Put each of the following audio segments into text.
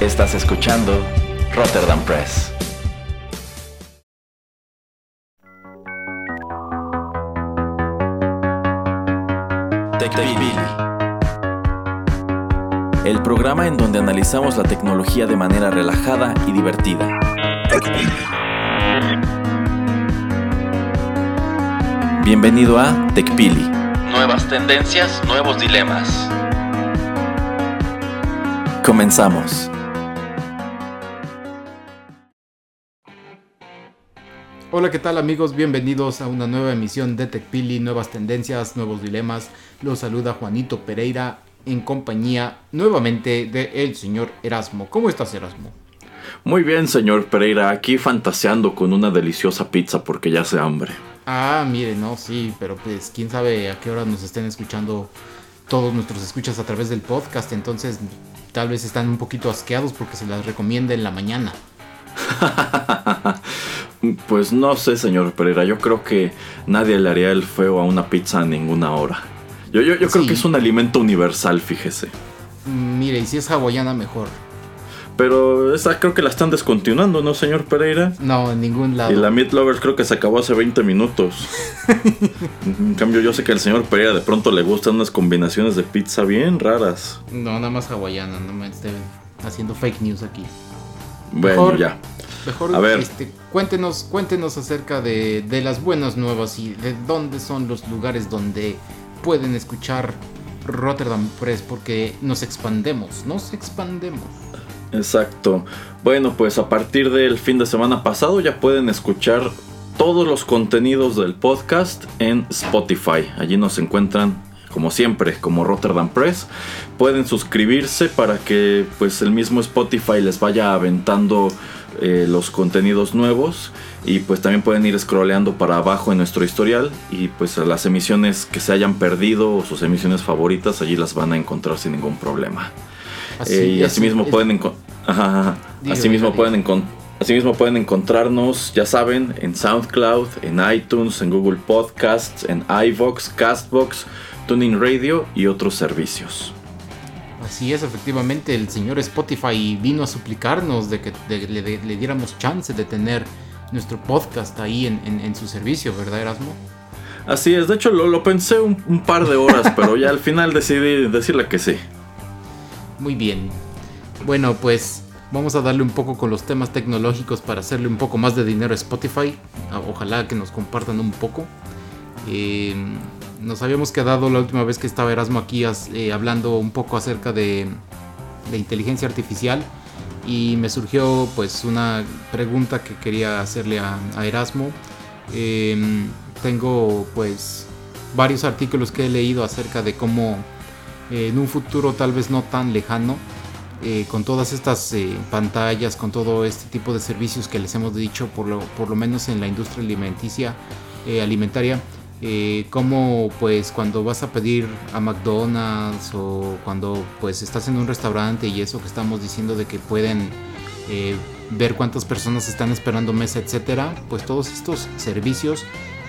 Estás escuchando Rotterdam Press. TechPili. El programa en donde analizamos la tecnología de manera relajada y divertida. Bienvenido a TechPili. Nuevas tendencias, nuevos dilemas. Comenzamos. Hola, ¿qué tal amigos? Bienvenidos a una nueva emisión de TechPili, nuevas tendencias, nuevos dilemas. Los saluda Juanito Pereira en compañía nuevamente de el señor Erasmo. ¿Cómo estás, Erasmo? Muy bien, señor Pereira, aquí fantaseando con una deliciosa pizza porque ya hace hambre. Ah, mire, no, sí, pero pues quién sabe a qué hora nos estén escuchando todos nuestros escuchas a través del podcast, entonces tal vez están un poquito asqueados porque se las recomienda en la mañana. Pues no sé, señor Pereira. Yo creo que nadie le haría el feo a una pizza a ninguna hora. Yo, yo, yo creo que es un alimento universal, fíjese. Mire, y si es hawaiana, mejor. Pero esa creo que la están descontinuando, ¿no, señor Pereira? No, en ningún lado. Y la Meat Lovers creo que se acabó hace 20 minutos. en cambio, yo sé que al señor Pereira de pronto le gustan unas combinaciones de pizza bien raras. No, nada más hawaiana, no me esté haciendo fake news aquí. Bueno, ya. Mejor, A ver. Este, cuéntenos, cuéntenos acerca de, de las buenas nuevas y de dónde son los lugares donde pueden escuchar Rotterdam Press porque nos expandemos, nos expandemos. Exacto. Bueno, pues a partir del fin de semana pasado ya pueden escuchar todos los contenidos del podcast en Spotify. Allí nos encuentran como siempre, como Rotterdam Press. Pueden suscribirse para que pues el mismo Spotify les vaya aventando eh, los contenidos nuevos y pues también pueden ir scrolleando para abajo en nuestro historial y pues las emisiones que se hayan perdido o sus emisiones favoritas allí las van a encontrar sin ningún problema. Así Eh, y es, asimismo es- pueden encon- ajá, ajá. Diga, asimismo diga, pueden encon- asimismo pueden encontrarnos, ya saben, en SoundCloud, en iTunes, en Google Podcasts, en iVoox, Castbox, Tuning Radio y otros servicios. Así es, efectivamente, el señor Spotify vino a suplicarnos de que de- le, de- le diéramos chance de tener nuestro podcast ahí en, en- en su servicio, ¿verdad, Erasmo? Así es, de hecho lo, lo pensé un, un par de horas, pero ya al final decidí decirle que sí. Muy bien. Bueno, pues vamos a darle un poco con los temas tecnológicos para hacerle un poco más de dinero a Spotify. Ah, Ojalá que nos compartan un poco. Eh, nos habíamos quedado la última vez que estaba Erasmo aquí eh, hablando un poco acerca de, de inteligencia artificial y me surgió pues una pregunta que quería hacerle a, Erasmo. Eh, tengo pues varios artículos que he leído acerca de cómo eh, en un futuro tal vez no tan lejano, eh, con todas estas pantallas, con todo este tipo de servicios que les hemos dicho, por lo, por lo menos en la industria alimenticia, alimentaria, eh, como pues cuando vas a pedir a McDonald's o cuando pues estás en un restaurante y eso que estamos diciendo de que pueden eh, ver cuántas personas están esperando mesa, etcétera, pues todos estos servicios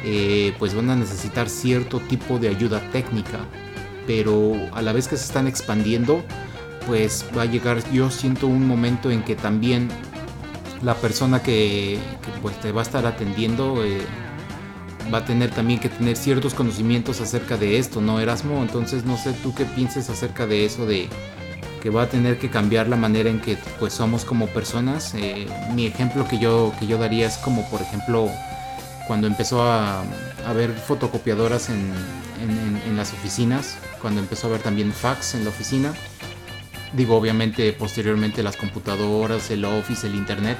eh, pues van a necesitar cierto tipo de ayuda técnica pero a la vez que se están expandiendo, pues va a llegar, yo siento un momento en que también la persona que, que, pues te va a estar atendiendo eh, va a tener también que tener ciertos conocimientos acerca de esto, ¿no, Erasmo? Entonces no sé tú qué pienses acerca de eso, de que va a tener que cambiar la manera en que pues somos como personas. Eh, mi ejemplo que yo, que yo daría es como por ejemplo cuando empezó a, a haber fotocopiadoras en, en- en- las oficinas, cuando empezó a haber también fax en la oficina. Digo, obviamente, posteriormente las computadoras, el office, el internet.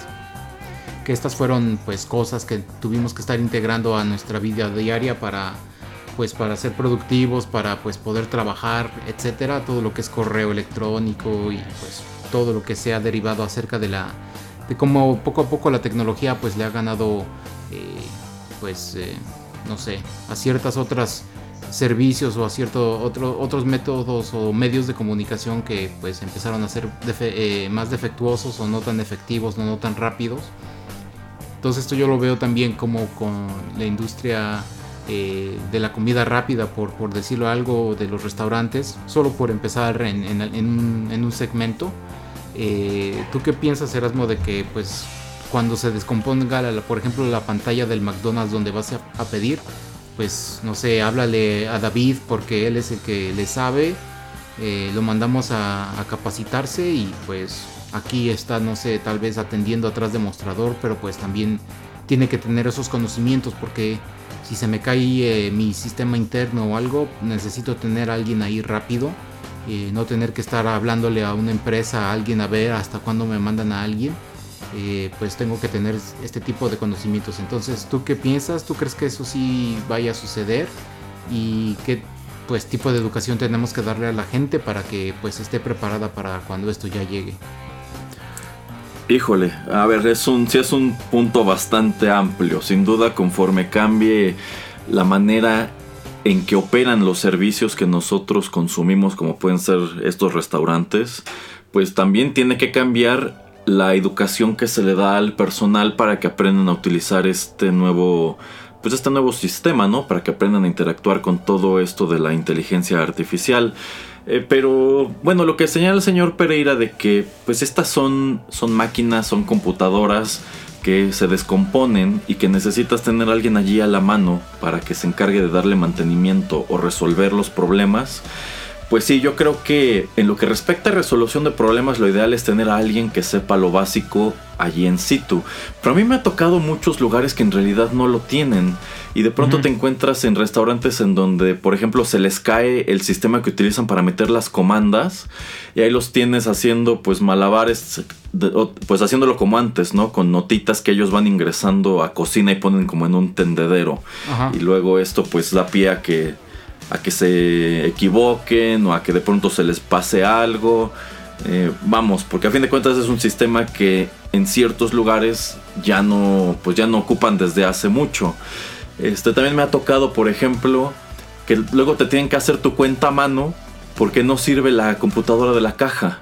Que estas fueron pues cosas que tuvimos que estar integrando a nuestra vida diaria para pues para ser productivos, para pues poder trabajar, etcétera, todo lo que es correo electrónico y pues todo lo que sea derivado acerca de la de cómo poco a poco la tecnología pues le ha ganado eh, pues eh, no sé a ciertas otras servicios o a ciertos otros métodos o medios de comunicación que pues empezaron a ser eh, más defectuosos o no tan efectivos, no, no tan rápidos. Entonces esto yo lo veo también como con la industria eh, de la comida rápida, por, decirlo algo, de los restaurantes, solo por empezar en, un, en un segmento. Eh, ¿Tú qué piensas, Erasmo, de que pues cuando se descomponga, por ejemplo, la pantalla del McDonald's donde vas a, pedir, pues no sé, háblale a David porque él es el que le sabe, eh, lo mandamos a, capacitarse y pues aquí está, no sé, tal vez atendiendo atrás de mostrador, pero pues también tiene que tener esos conocimientos porque si se me cae eh, mi sistema interno o algo, necesito tener a alguien ahí rápido. Eh, no tener que estar hablándole a una empresa, a alguien a ver hasta cuándo me mandan a alguien. Eh, pues tengo que tener este tipo de conocimientos. Entonces, ¿tú qué piensas? ¿Tú crees que eso sí vaya a suceder? ¿Y qué pues tipo de educación tenemos que darle a la gente para que pues esté preparada para cuando esto ya llegue? Híjole, a ver, es un, sí es un punto bastante amplio. Sin duda, conforme cambie la manera en que operan los servicios que nosotros consumimos, como pueden ser estos restaurantes, pues también tiene que cambiar la educación que se le da al personal para que aprendan a utilizar este nuevo pues este nuevo sistema, ¿no? Para que aprendan a interactuar con todo esto de la inteligencia artificial. Eh, pero bueno, lo que señala el señor Pereira de que pues estas son, son máquinas, son computadoras que se descomponen y que necesitas tener a alguien allí a la mano para que se encargue de darle mantenimiento o resolver los problemas. Pues sí, yo creo que en lo que respecta a resolución de problemas, lo ideal es tener a alguien que sepa lo básico allí en situ. Pero a mí me ha tocado muchos lugares que en realidad no lo tienen. Y de pronto te encuentras en restaurantes en donde, por ejemplo, se les cae el sistema que utilizan para meter las comandas. Y ahí los tienes haciendo pues malabares, pues haciéndolo como antes, ¿no? Con notitas que ellos van ingresando a cocina y ponen como en un tendedero. Y luego esto pues da pie a que a que se equivoquen o a que de pronto se les pase algo. Eh, vamos, porque a fin de cuentas es un sistema que en ciertos lugares ya no, pues ya no ocupan desde hace mucho. Este también me ha tocado, por ejemplo, que luego te tienen que hacer tu cuenta a mano porque no sirve la computadora de la caja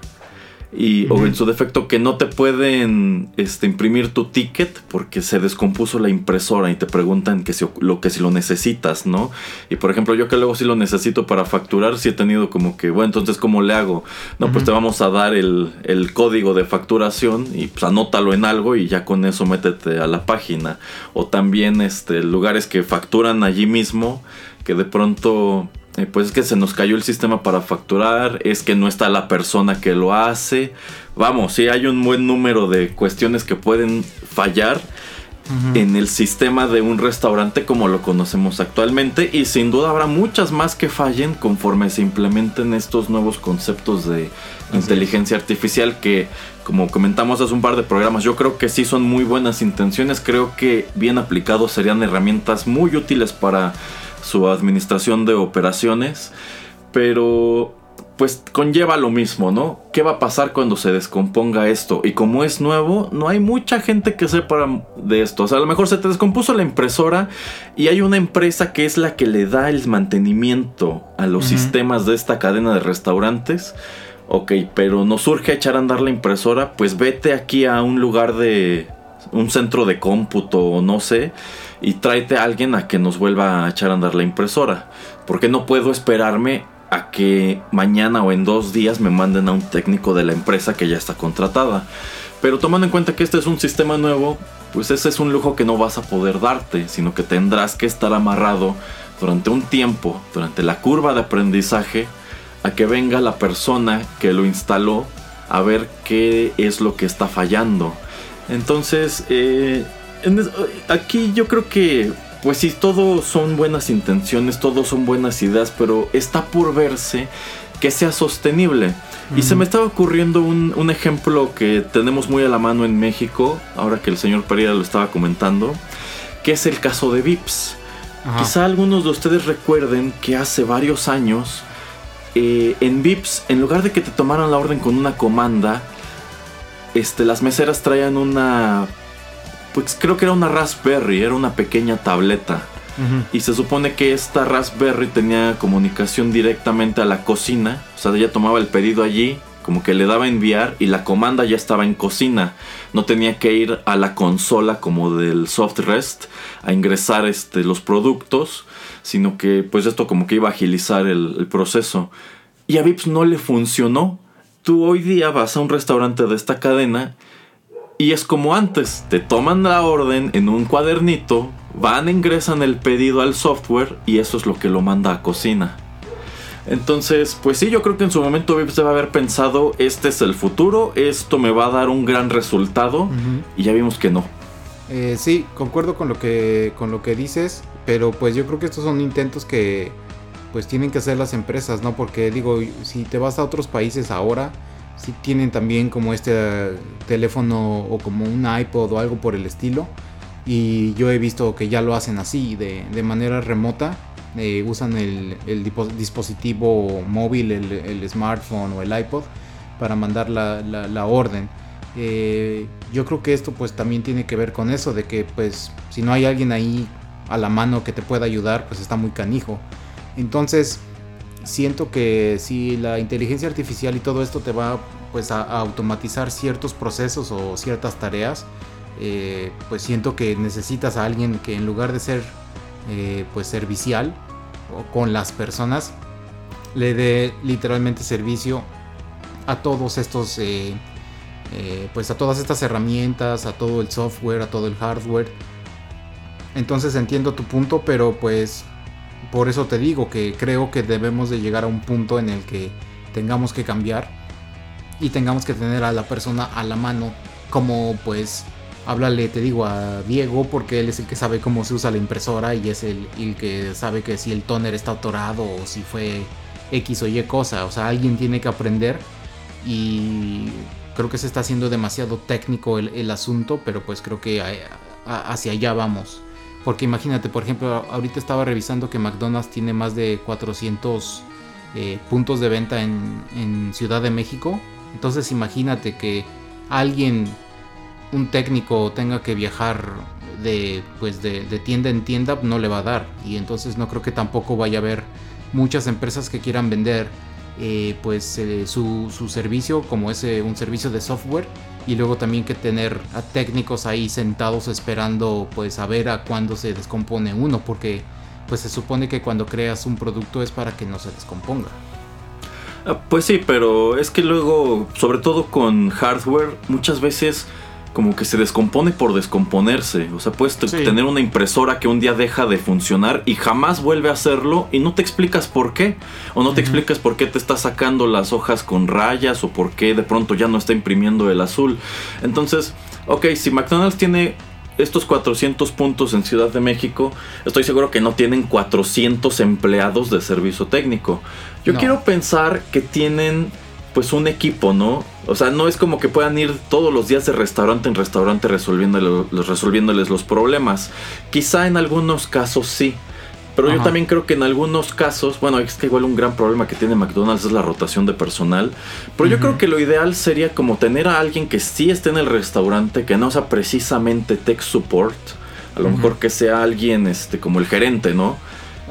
y, o en su defecto que no te pueden este, imprimir tu ticket porque se descompuso la impresora y te preguntan que si lo que si lo necesitas, ¿no? Y por ejemplo, yo que luego si lo necesito para facturar, si he tenido como que, bueno, entonces ¿cómo le hago? No, pues te vamos a dar el, el, código de facturación y pues anótalo en algo y ya con eso métete a la página. O también este, lugares que facturan allí mismo, que de pronto eh, pues es que se nos cayó el sistema para facturar, es que no está la persona que lo hace. Vamos, sí hay un buen número de cuestiones que pueden fallar en el sistema de un restaurante como lo conocemos actualmente y sin duda habrá muchas más que fallen conforme se implementen estos nuevos conceptos de inteligencia artificial que como comentamos hace un par de programas yo creo que sí son muy buenas intenciones. Creo que bien aplicados serían herramientas muy útiles para su administración de operaciones, pero pues conlleva lo mismo, ¿no? ¿Qué va a pasar cuando se descomponga esto? Y como es nuevo, no hay mucha gente que sepa de esto. O sea, a lo mejor se te descompuso la impresora y hay una empresa que es la que le da el mantenimiento a los sistemas de esta cadena de restaurantes. Ok, pero nos surge echar a andar la impresora, pues vete aquí a un lugar de un centro de cómputo o no sé y tráete a alguien a que nos vuelva a echar a andar la impresora. Porque no puedo esperarme a que mañana o en dos días me manden a un técnico de la empresa que ya está contratada. Pero tomando en cuenta que este es un sistema nuevo, pues ese es un lujo que no vas a poder darte, sino que tendrás que estar amarrado durante un tiempo, durante la curva de aprendizaje, a que venga la persona que lo instaló a ver qué es lo que está fallando. Entonces, eh, aquí yo creo que, pues sí, todos son buenas intenciones, todos son buenas ideas, pero está por verse que sea sostenible. Y se me estaba ocurriendo un, ejemplo que tenemos muy a la mano en México, ahora que el señor Pereira lo estaba comentando, que es el caso de Vips. Quizá algunos de ustedes recuerden que hace varios años eh, en Vips, en lugar de que te tomaran la orden con una comanda, este, las meseras traían una pues creo que era una Raspberry, era una pequeña tableta. Y se supone que esta Raspberry tenía comunicación directamente a la cocina. O sea, ella tomaba el pedido allí, como que le daba a enviar y la comanda ya estaba en cocina. No tenía que ir a la consola como del soft rest a ingresar este, los productos, sino que pues esto como que iba a agilizar el, el proceso. Y a Vips no le funcionó tú hoy día vas a un restaurante de esta cadena y es como antes, te toman la orden en un cuadernito, van, ingresan el pedido al software y eso es lo que lo manda a cocina. Entonces, pues sí, yo creo que en su momento se va a haber pensado, este es el futuro, esto me va a dar un gran resultado y ya vimos que no. Eh, sí, concuerdo con lo que con lo que dices, pero pues yo creo que estos son intentos que pues tienen que hacer las empresas, ¿no? Porque digo, si te vas a otros países ahora, sí tienen también como este teléfono o como un iPod o algo por el estilo. Y yo he visto que ya lo hacen así, de, de manera remota. Eh, usan el, el, dispositivo móvil, el, el, smartphone o el iPod para mandar la, la, la orden. Eh, yo creo que esto pues también tiene que ver con eso, de que pues si no hay alguien ahí a la mano que te pueda ayudar, pues está muy canijo. Entonces, siento que si la inteligencia artificial y todo esto te va pues a, automatizar ciertos procesos o ciertas tareas, eh, pues siento que necesitas a alguien que en lugar de ser eh, pues servicial o con las personas, le dé literalmente servicio a todos estos eh, pues a todas estas herramientas, a todo el software, a todo el hardware. Entonces entiendo tu punto, pero pues por eso te digo que creo que debemos de llegar a un punto en el que tengamos que cambiar y tengamos que tener a la persona a la mano como pues háblale te digo a Diego porque él es el que sabe cómo se usa la impresora y es el, que sabe que si el toner está atorado o si fue X o Y cosa. O sea alguien tiene que aprender y creo que se está haciendo demasiado técnico el asunto pero pues creo que hacia allá vamos porque imagínate, por ejemplo, ahorita estaba revisando que McDonald's tiene más de 400 eh, puntos de venta en, Ciudad de México. Entonces imagínate que alguien, un técnico, tenga que viajar de, pues de, tienda en tienda, no le va a dar. Y entonces no creo que tampoco vaya a haber muchas empresas que quieran vender eh, pues eh, su, su, servicio como es un servicio de software y luego también que tener a técnicos ahí sentados esperando pues a ver a cuándo se descompone uno porque pues se supone que cuando creas un producto es para que no se descomponga. Ah, pues sí, pero es que luego, sobre todo con hardware, muchas veces como que se descompone por descomponerse. O sea, puedes tener una impresora que un día deja de funcionar y jamás vuelve a hacerlo y no te explicas por qué. O no te explicas por qué te está sacando las hojas con rayas o por qué de pronto ya no está imprimiendo el azul. Entonces, ok, si McDonald's tiene estos 400 puntos en Ciudad de México, estoy seguro que no tienen 400 empleados de servicio técnico. Yo quiero pensar que tienen pues un equipo, ¿no? O sea, no es como que puedan ir todos los días de restaurante en restaurante resolviéndoles, resolviéndoles los problemas. Quizá en algunos casos sí. Pero yo también creo que en algunos casos, bueno, es que igual un gran problema que tiene McDonald's es la rotación de personal. Pero yo creo que lo ideal sería como tener a alguien que sí esté en el restaurante, que no sea precisamente tech support. A lo mejor que sea alguien este, como el gerente, ¿no?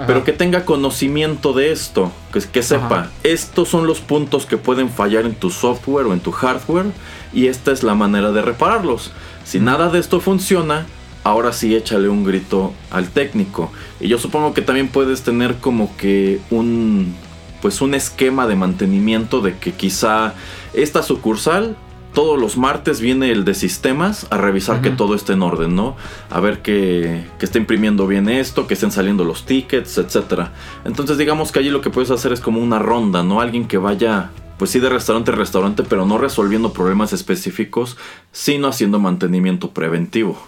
Pero que tenga conocimiento de esto, que, que sepa, estos son los puntos que pueden fallar en tu software o en tu hardware y esta es la manera de repararlos. Si nada de esto funciona, ahora sí échale un grito al técnico. Y yo supongo que también puedes tener como que un pues un esquema de mantenimiento de que quizá esta sucursal todos los martes viene el de sistemas a revisar que todo esté en orden, ¿no? A ver que, que esté imprimiendo bien esto, que estén saliendo los tickets, etc. Entonces digamos que allí lo que puedes hacer es como una ronda, ¿no? Alguien que vaya, pues sí, de restaurante a restaurante, pero no resolviendo problemas específicos, sino haciendo mantenimiento preventivo.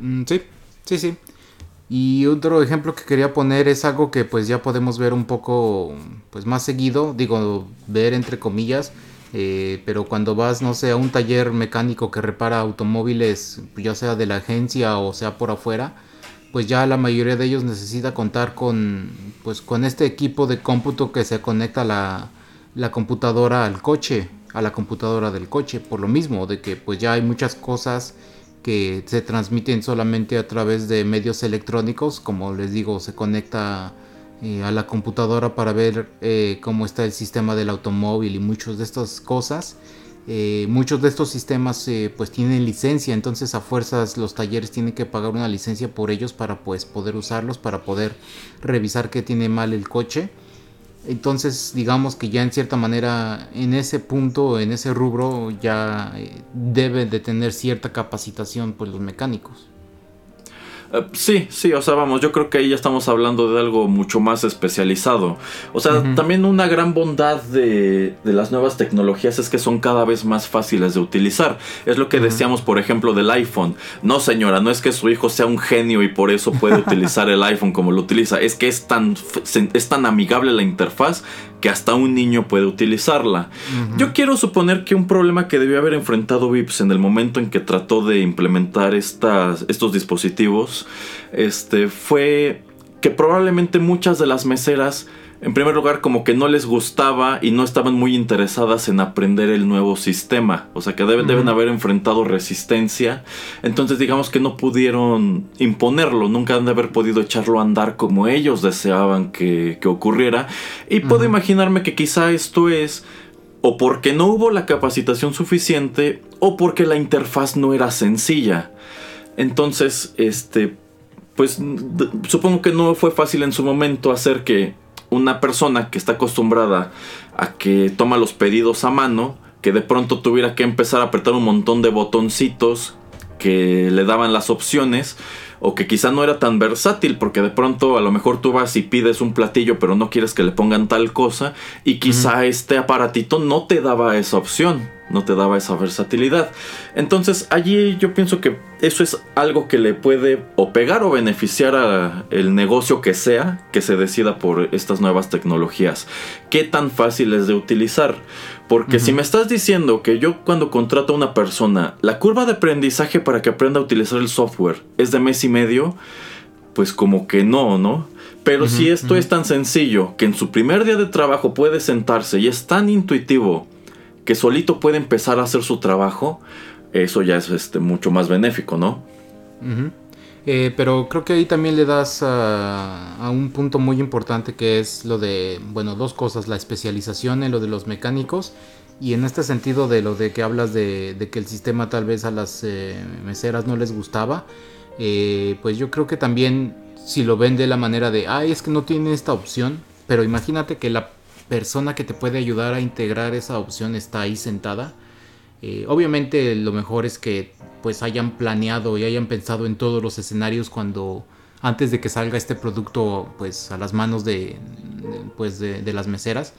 Mm, sí, sí, sí. Y otro ejemplo que quería poner es algo que pues ya podemos ver un poco pues más seguido, digo, ver entre comillas, eh, pero cuando vas, no sé, a un taller mecánico que repara automóviles, ya sea de la agencia o sea por afuera, pues ya la mayoría de ellos necesita contar con, pues, con este equipo de cómputo que se conecta la, la computadora al coche, a la computadora del coche, por lo mismo, de que pues ya hay muchas cosas que se transmiten solamente a través de medios electrónicos, como les digo, se conecta eh, a la computadora para ver eh, cómo está el sistema del automóvil y muchas de estas cosas. Eh, muchos de estos sistemas pues tienen licencia, entonces a fuerzas los talleres tienen que pagar una licencia por ellos para pues poder usarlos, para poder revisar que tiene mal el coche. Entonces, digamos que ya en cierta manera, en ese punto, en ese rubro, ya deben de tener cierta capacitación pues los mecánicos. Eh, sí, sí, o sea, vamos, yo creo que ahí ya estamos hablando de algo mucho más especializado. O sea, también una gran bondad de, las nuevas tecnologías es que son cada vez más fáciles de utilizar. Es lo que decíamos, por ejemplo, del iPhone. No, señora, no es que su hijo sea un genio y por eso puede utilizar el iPhone como lo utiliza. Es que es tan, es tan amigable la interfaz que hasta un niño puede utilizarla. Yo quiero suponer que un problema que debió haber enfrentado Vips en el momento en que trató de implementar estas, estos dispositivos este, fue que probablemente muchas de las meseras en primer lugar, como que no les gustaba y no estaban muy interesadas en aprender el nuevo sistema. O sea, que deben, deben haber enfrentado resistencia. Entonces, digamos que no pudieron imponerlo. Nunca han de haber podido echarlo a andar como ellos deseaban que, ocurriera. Y puedo imaginarme que quizá esto es o porque no hubo la capacitación suficiente o porque la interfaz no era sencilla. Entonces, este, pues supongo que no fue fácil en su momento hacer que una persona que está acostumbrada a que toma los pedidos a mano, que de pronto tuviera que empezar a apretar un montón de botoncitos que le daban las opciones, o que quizá no era tan versátil porque de pronto a lo mejor tú vas y pides un platillo pero no quieres que le pongan tal cosa y quizá este aparatito no te daba esa opción, no te daba esa versatilidad. Entonces allí yo pienso que eso es algo que le puede o pegar o beneficiar a el negocio que sea que se decida por estas nuevas tecnologías. ¿Qué tan fácil es de utilizar? Porque si me estás diciendo que yo cuando contrato a una persona, la curva de aprendizaje para que aprenda a utilizar el software es de mes y medio, pues como que no, ¿no? Pero si esto es tan sencillo que en su primer día de trabajo puede sentarse y es tan intuitivo que solito puede empezar a hacer su trabajo, eso ya es este, mucho más benéfico, ¿no? Eh, pero creo que ahí también le das a, un punto muy importante que es lo de, bueno, dos cosas, la especialización en lo de los mecánicos y en este sentido de lo de que hablas de, que el sistema tal vez a las eh, meseras no les gustaba, eh, pues yo creo que también si lo ven de la manera de, ay, es que no tiene esta opción, pero imagínate que la persona que te puede ayudar a integrar esa opción está ahí sentada. Obviamente lo mejor es que pues hayan planeado y hayan pensado en todos los escenarios cuando antes de que salga este producto pues a las manos de, pues de, las meseras.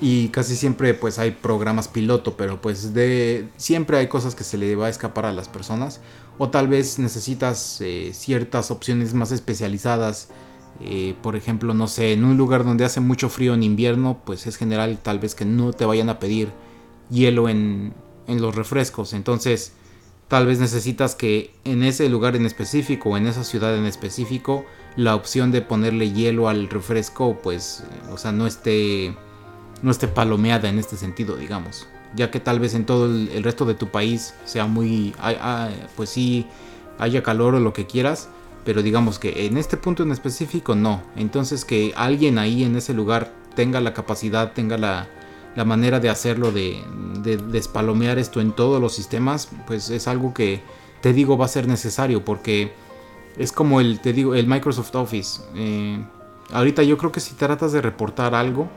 Y casi siempre pues hay programas piloto pero pues de siempre hay cosas que se le va a escapar a las personas. O tal vez necesitas eh, ciertas opciones más especializadas. Eh, por ejemplo no sé en un lugar donde hace mucho frío en invierno pues es general tal vez que no te vayan a pedir hielo en, en los refrescos. Entonces, tal vez necesitas que en ese lugar en específico o en esa ciudad en específico, la opción de ponerle hielo al refresco, pues, o sea, no esté, no esté palomeada en este sentido, digamos. Ya que tal vez en todo el, resto de tu país sea muy, pues sí, haya calor o lo que quieras, pero digamos que en este punto en específico no. Entonces que alguien ahí en ese lugar tenga la capacidad, tenga la, la manera de hacerlo, de, despalomear esto en todos los sistemas, pues es algo que te digo va a ser necesario porque es como el, te digo, el Microsoft Office. Eh, ahorita yo creo que si tratas de reportar algo,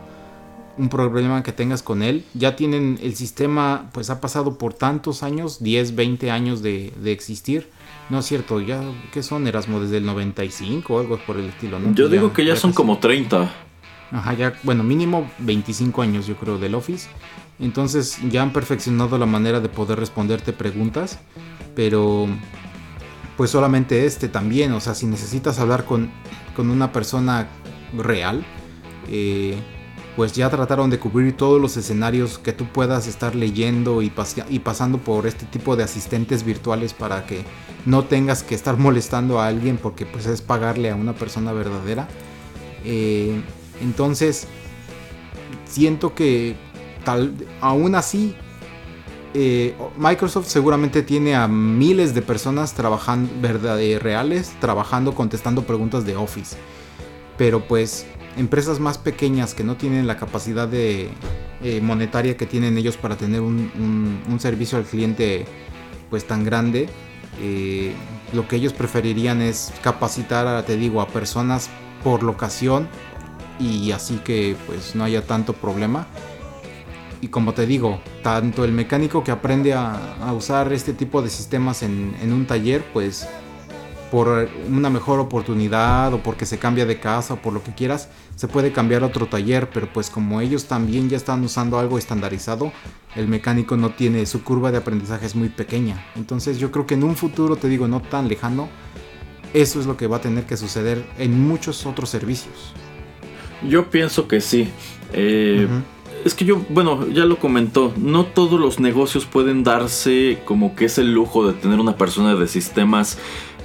un problema que tengas con él, ya tienen el sistema, pues ha pasado por tantos años, 10, 20 años de, existir. No es cierto, ya, ¿qué son Erasmo? Desde el 95 o algo por el estilo, ¿no? Yo digo que ya, son como 30. Ajá, ya, bueno, mínimo 25 años yo creo del Office. Entonces ya han perfeccionado la manera de poder responderte preguntas, pero pues solamente este también, o sea, si necesitas hablar con, con una persona real, eh, pues ya trataron de cubrir todos los escenarios que tú puedas estar leyendo y, y, pasando por este tipo de asistentes virtuales para que no tengas que estar molestando a alguien porque pues es pagarle a una persona verdadera. Eh, entonces, siento que tal, aún así, eh, Microsoft seguramente tiene a miles de personas trabajando, verdad, reales, trabajando, contestando preguntas de Office. Pero pues empresas más pequeñas que no tienen la capacidad eh, monetaria que tienen ellos para tener un, servicio al cliente pues tan grande, eh, lo que ellos preferirían es capacitar, te digo, a personas por locación y así que pues no haya tanto problema. Y como te digo, tanto el mecánico que aprende a, usar este tipo de sistemas en, en un taller, pues por una mejor oportunidad o porque se cambia de casa o por lo que quieras, se puede cambiar a otro taller, pero pues como ellos también ya están usando algo estandarizado, el mecánico no tiene su curva de aprendizaje es muy pequeña. Entonces yo creo que en un futuro, te digo, no tan lejano, eso es lo que va a tener que suceder en muchos otros servicios. Yo pienso que sí. Eh, es que yo, bueno, ya lo comentó, no todos los negocios pueden darse como que es el lujo de tener una persona de sistemas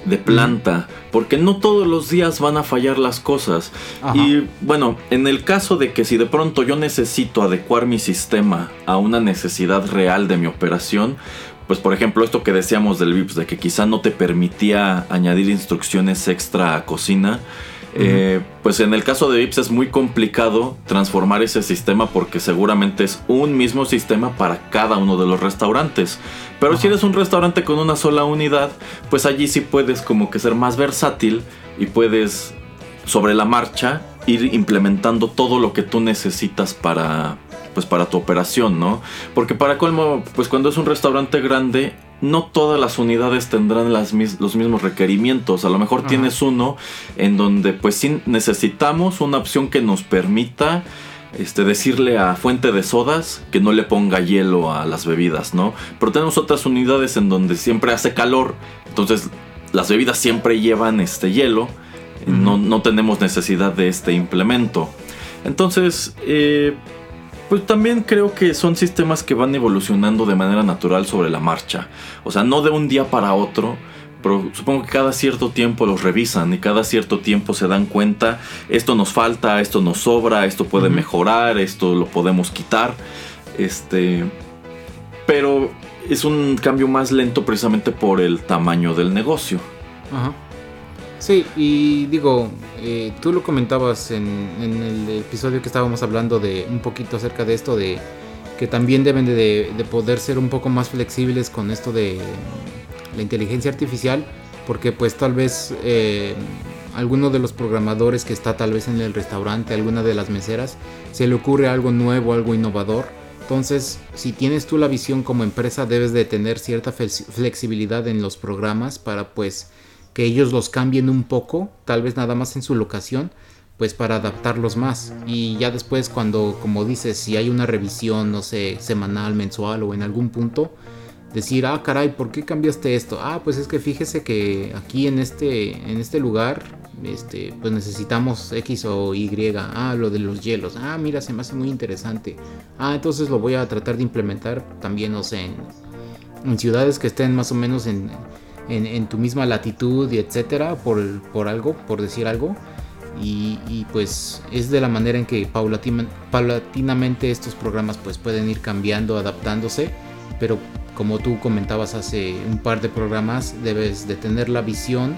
de planta, porque no todos los días van a fallar las cosas. Y bueno, en el caso de que si de pronto yo necesito adecuar mi sistema a una necesidad real de mi operación, pues por ejemplo esto que decíamos del VIPS, de que quizá no te permitía añadir instrucciones extra a cocina, eh, pues en el caso de VIPS es muy complicado transformar ese sistema porque seguramente es un mismo sistema para cada uno de los restaurantes. Pero si eres un restaurante con una sola unidad, pues allí sí puedes como que ser más versátil y puedes sobre la marcha ir implementando todo lo que tú necesitas para pues para tu operación, ¿no? Porque para colmo, pues cuando es un restaurante grande, no todas las unidades tendrán las los mismos requerimientos. A lo mejor tienes uno en donde pues sí necesitamos una opción que nos permita este, decirle a Fuente de Sodas que no le ponga hielo a las bebidas, ¿no? Pero tenemos otras unidades en donde siempre hace calor, entonces las bebidas siempre llevan este hielo, no, no, tenemos necesidad de este implemento. Entonces, eh, pues también creo que son sistemas que van evolucionando de manera natural sobre la marcha, o sea, no de un día para otro pero supongo que cada cierto tiempo los revisan y cada cierto tiempo se dan cuenta, esto nos falta, esto nos sobra, esto puede mejorar, esto lo podemos quitar. Este, pero es un cambio más lento precisamente por el tamaño del negocio. Ajá. Sí, y digo, eh, tú lo comentabas en, el episodio que estábamos hablando de un poquito acerca de esto, de que también deben de poder ser un poco más flexibles con esto de la inteligencia artificial, porque pues tal vez eh, alguno de los programadores que está tal vez en el restaurante, alguna de las meseras, se le ocurre algo nuevo, algo innovador. Entonces, si tienes tú la visión como empresa, debes de tener cierta flexibilidad en los programas para pues que ellos los cambien un poco, tal vez nada más en su locación, pues para adaptarlos más. Y ya después cuando, como dices, si hay una revisión, no sé, semanal, mensual o en algún punto, decir, ah, caray, ¿por qué cambiaste esto? Ah, pues es que fíjese que aquí en este, en este lugar, este, pues necesitamos X o Y. Ah, lo de los hielos. Ah, mira, se me hace muy interesante. Ah, entonces lo voy a tratar de implementar también, no sé, en, ciudades que estén más o menos en, en, tu misma latitud y etcétera, por, por algo, por decir algo. Y, y, pues es de la manera en que paulatinamente estos programas pues pueden ir cambiando, adaptándose, pero como tú comentabas hace un par de programas, debes de tener la visión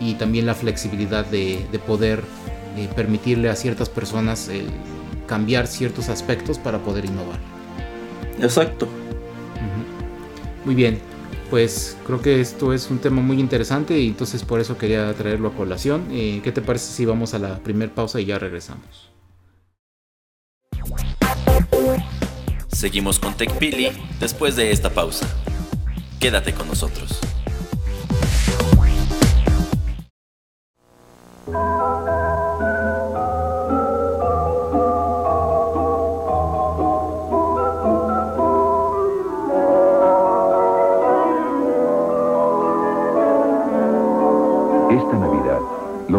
y también la flexibilidad de, poder eh, permitirle a ciertas personas cambiar ciertos aspectos para poder innovar. Exacto. Muy bien, pues creo que esto es un tema muy interesante y entonces por eso quería traerlo a colación. Eh, ¿Qué te parece si vamos a la primera pausa y ya regresamos? Seguimos con TechPili después de esta pausa. Quédate con nosotros.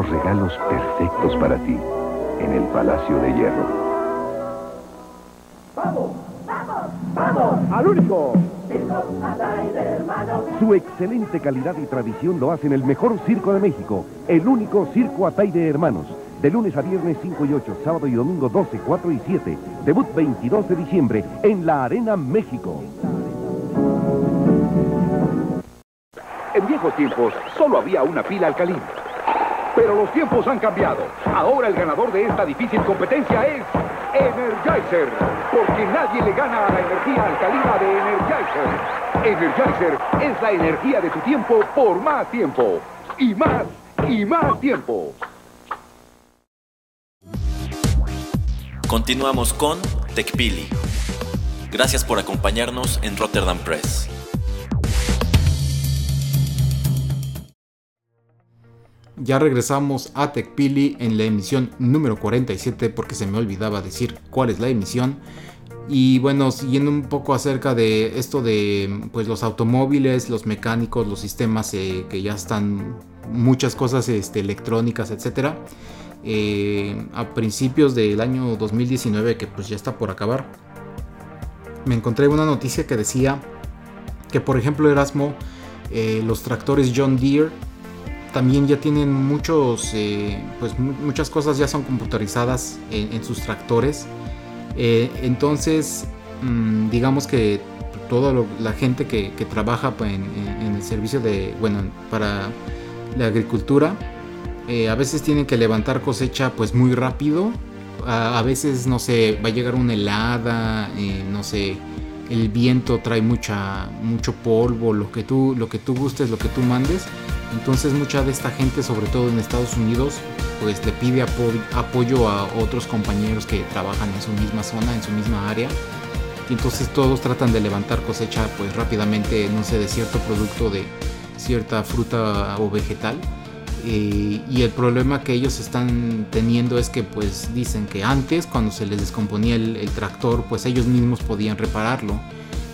Los regalos perfectos para ti en el Palacio de Hierro. al único. Su excelente calidad y tradición lo hacen el mejor circo de México, el único Circo Atay de Hermanos. De lunes a viernes 5 y 8, sábado y domingo 12, 4 y 7. Debut 22 de diciembre en la Arena México. En viejos tiempos solo había una pila alcalina. Pero los tiempos han cambiado. Ahora el ganador de esta difícil competencia es Energizer, porque nadie le gana a la energía alcalina de Energizer. Energizer es la energía de tu tiempo por más tiempo. Y más, y más tiempo. Continuamos con TechPili. Gracias por acompañarnos en Rotterdam Press. Ya regresamos a TechPili en la emisión número 47 porque se me olvidaba decir cuál es la emisión. Y bueno, siguiendo un poco acerca de esto de pues los automóviles, los mecánicos, los sistemas eh, que ya están muchas cosas este, electrónicas, etcétera. Eh, a principios del año 2019 que pues ya está por acabar, me encontré una noticia que decía que por ejemplo Erasmo, eh, los tractores John Deere también ya tienen muchos, eh, pues muchas cosas ya son computarizadas en, sus tractores. Eh, entonces, mm, digamos que toda la gente que, trabaja pues, en, el servicio de, bueno, para la agricultura, eh, a veces tienen que levantar cosecha pues muy rápido. A, a veces, no sé, va a llegar una helada, no sé, el viento trae mucha, mucho polvo, lo que tú, lo que tú gustes, lo que tú mandes entonces mucha de esta gente, sobre todo en Estados Unidos, pues le pide apoyo a otros compañeros que trabajan en su misma zona, en su misma área. Y entonces todos tratan de levantar cosecha pues rápidamente, no sé, de cierto producto, de cierta fruta o vegetal. Eh, y el problema que ellos están teniendo es que pues dicen que antes cuando se les descomponía el tractor pues ellos mismos podían repararlo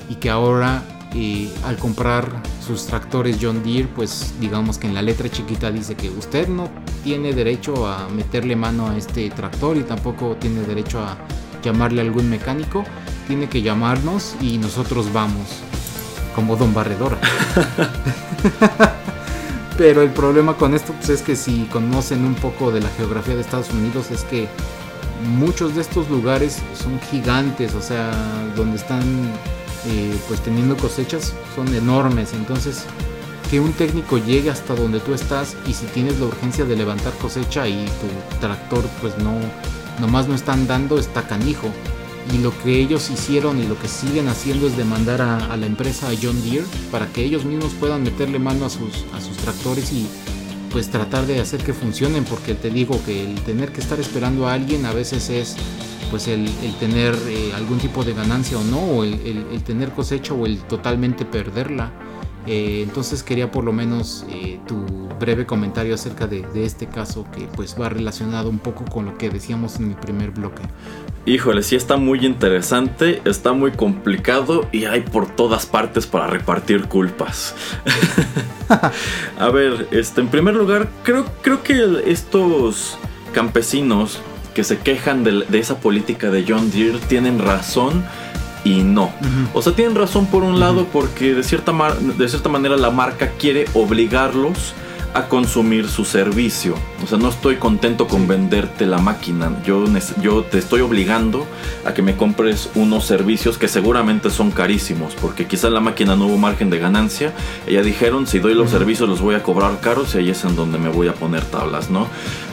y que ahora y al comprar sus tractores John Deere, pues digamos que en la letra chiquita dice que usted no tiene derecho a meterle mano a este tractor y tampoco tiene derecho a llamarle a algún mecánico, tiene que llamarnos y nosotros vamos, como Don Barredora. Pero el problema con esto pues, es que si conocen un poco de la geografía de Estados Unidos es que muchos de estos lugares son gigantes, o sea, donde están eh, pues teniendo cosechas son enormes. Entonces, que un técnico llegue hasta donde tú estás y si tienes la urgencia de levantar cosecha y tu tractor pues no, nomás no están dando, está canijo. Y lo que ellos hicieron y lo que siguen haciendo es demandar a, la empresa John Deere para que ellos mismos puedan meterle mano a sus, a sus tractores y pues tratar de hacer que funcionen porque te digo que el tener que estar esperando a alguien a veces es pues el, tener eh, algún tipo de ganancia o no, o el, tener cosecha o el totalmente perderla. Eh, entonces quería por lo menos eh, tu breve comentario acerca de, este caso que pues va relacionado un poco con lo que decíamos en el primer bloque. Híjole, sí está muy interesante, está muy complicado y hay por todas partes para repartir culpas. A ver, este, en primer lugar, creo, creo que estos campesinos que se quejan de, esa política de John Deere tienen razón y no. O sea, tienen razón por un lado porque de cierta, de cierta manera la marca quiere obligarlos a consumir su servicio. O sea, no estoy contento con venderte la máquina. Yo, yo te estoy obligando a que me compres unos servicios que seguramente son carísimos, porque quizá la máquina no hubo margen de ganancia. Ella dijeron, si doy los servicios los voy a cobrar caros y ahí es en donde me voy a poner tablas, ¿no?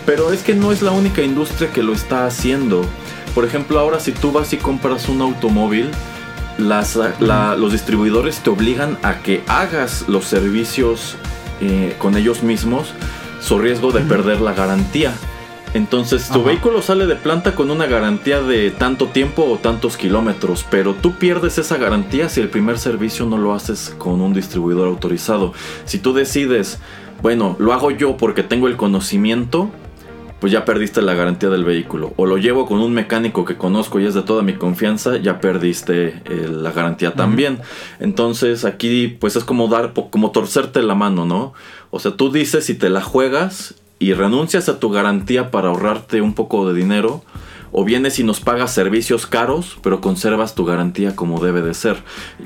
Pero es que no es la única industria que lo está haciendo. Por ejemplo, ahora si tú vas y compras un automóvil, las, los distribuidores te obligan a que hagas los servicios eh, con ellos mismos su riesgo de perder la garantía. Entonces tu vehículo sale de planta con una garantía de tanto tiempo o tantos kilómetros, pero tú pierdes esa garantía si el primer servicio no lo haces con un distribuidor autorizado. Si tú decides, bueno, lo hago yo porque tengo el conocimiento, pues ya perdiste la garantía del vehículo. O lo llevo con un mecánico que conozco y es de toda mi confianza, ya perdiste eh, la garantía también. Entonces aquí pues es como dar, como torcerte la mano, ¿no? O sea, tú dices si te la juegas y renuncias a tu garantía para ahorrarte un poco de dinero. O vienes y nos pagas servicios caros, pero conservas tu garantía como debe de ser.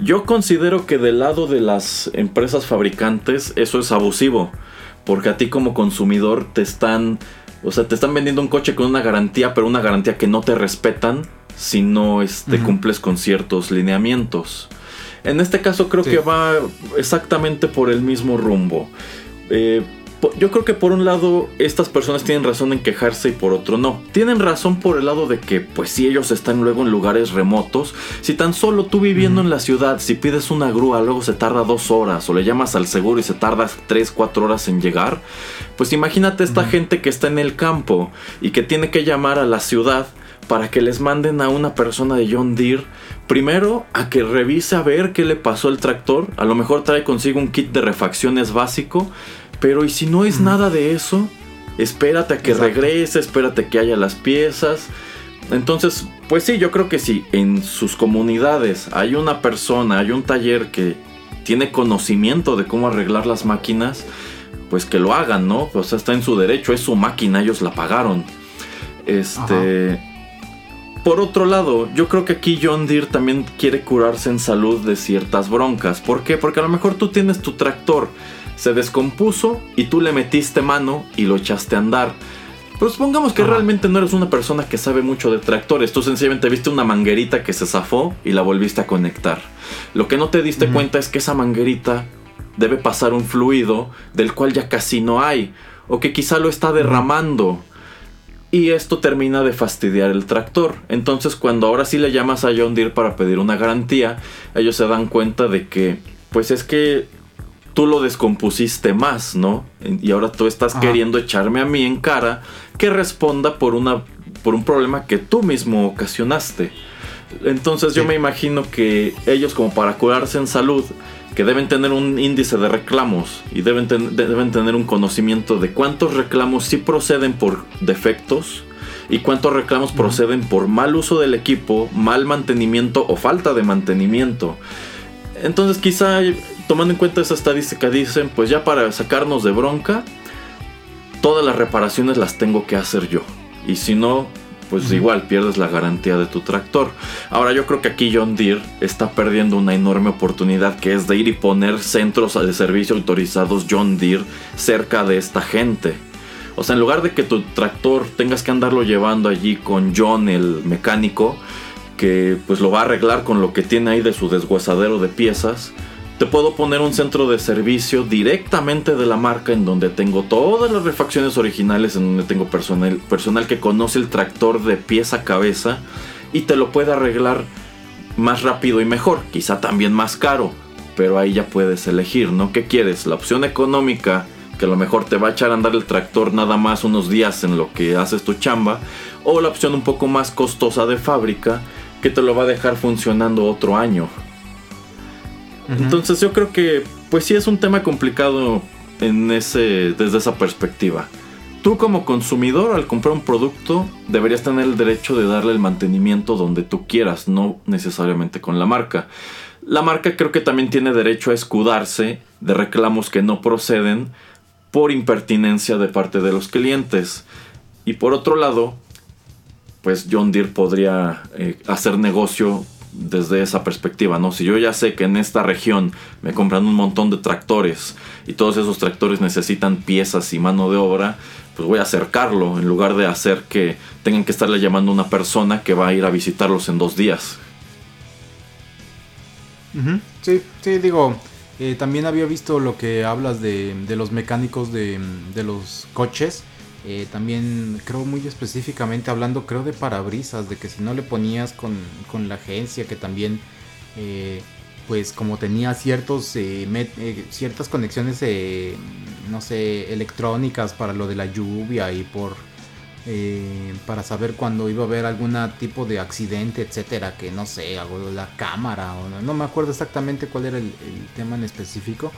Yo considero que del lado de las empresas fabricantes eso es abusivo. Porque a ti como consumidor te están o sea, te están vendiendo un coche con una garantía, pero una garantía que no te respetan si no este, cumples con ciertos lineamientos. En este caso creo que va exactamente por el mismo rumbo. Eh, yo creo que por un lado estas personas tienen razón en quejarse y por otro no. Tienen razón por el lado de que pues si ellos están luego en lugares remotos, si tan solo tú viviendo en la ciudad, si pides una grúa luego se tarda dos horas o le llamas al seguro y se tarda tres, cuatro horas en llegar, pues imagínate esta gente que está en el campo y que tiene que llamar a la ciudad para que les manden a una persona de John Deere primero a que revise a ver qué le pasó al tractor. A lo mejor trae consigo un kit de refacciones básico, pero y si no es nada de eso, espérate a que regrese, espérate que haya las piezas. Entonces, pues sí, yo creo que si en sus comunidades hay una persona, hay un taller que tiene conocimiento de cómo arreglar las máquinas, pues que lo hagan, ¿no? O sea, está en su derecho, es su máquina, ellos la pagaron. Este. Por otro lado, yo creo que aquí John Deere también quiere curarse en salud de ciertas broncas. ¿Por qué? Porque a lo mejor tú tienes tu tractor, se descompuso y tú le metiste mano y lo echaste a andar. Pero supongamos que realmente no eres una persona que sabe mucho de tractores. Tú sencillamente viste una manguerita que se zafó y la volviste a conectar. Lo que no te diste cuenta es que esa manguerita debe pasar un fluido del cual ya casi no hay. O que quizá lo está derramando. Y esto termina de fastidiar el tractor. Entonces cuando ahora sí le llamas a John Deere para pedir una garantía, ellos se dan cuenta de que, pues es que tú lo descompusiste más, ¿no? Y ahora tú estás queriendo echarme a mí en cara que responda por, una, por un problema que tú mismo ocasionaste. Entonces yo me imagino que ellos como para curarse en salud, que deben tener un índice de reclamos y deben, deben tener un conocimiento de cuántos reclamos sí proceden por defectos y cuántos reclamos proceden por mal uso del equipo, mal mantenimiento o falta de mantenimiento. Entonces quizá tomando en cuenta esa estadística, dicen, pues ya para sacarnos de bronca, todas las reparaciones las tengo que hacer yo. Y si no, pues igual pierdes la garantía de tu tractor. Ahora yo creo que aquí John Deere está perdiendo una enorme oportunidad que es de ir y poner centros de servicio autorizados John Deere cerca de esta gente. O sea, en lugar de que tu tractor tengas que andarlo llevando allí con John el mecánico, que pues lo va a arreglar con lo que tiene ahí de su desguazadero de piezas, te puedo poner un centro de servicio directamente de la marca en donde tengo todas las refacciones originales, en donde tengo personal, personal que conoce el tractor de pieza a cabeza y te lo puede arreglar más rápido y mejor, quizá también más caro, pero ahí ya puedes elegir, ¿no? ¿Qué quieres? La opción económica, que a lo mejor te va a echar a andar el tractor nada más unos días en lo que haces tu chamba, o la opción un poco más costosa de fábrica, que te lo va a dejar funcionando otro año. Entonces yo creo que pues sí es un tema complicado en ese, desde esa perspectiva. Tú como consumidor al comprar un producto deberías tener el derecho de darle el mantenimiento donde tú quieras, no necesariamente con la marca. La marca creo que también tiene derecho a escudarse de reclamos que no proceden por impertinencia de parte de los clientes. Y por otro lado, pues John Deere podría eh, hacer negocio desde esa perspectiva, ¿no? Si yo ya sé que en esta región me compran un montón de tractores y todos esos tractores necesitan piezas y mano de obra, pues voy a acercarlo en lugar de hacer que tengan que estarle llamando a una persona que va a ir a visitarlos en dos días. Sí, sí, digo, eh, también había visto lo que hablas de, de los mecánicos de, de los coches eh, también creo muy específicamente hablando, creo de parabrisas, de que si no le ponías con, la agencia, que también, eh, pues como tenía ciertos, eh, ciertas conexiones, no sé, electrónicas para lo de la lluvia y por... para saber cuando iba a haber algún tipo de accidente, etcétera, que no sé, algo de la cámara, o no, me acuerdo exactamente cuál era el tema en específico,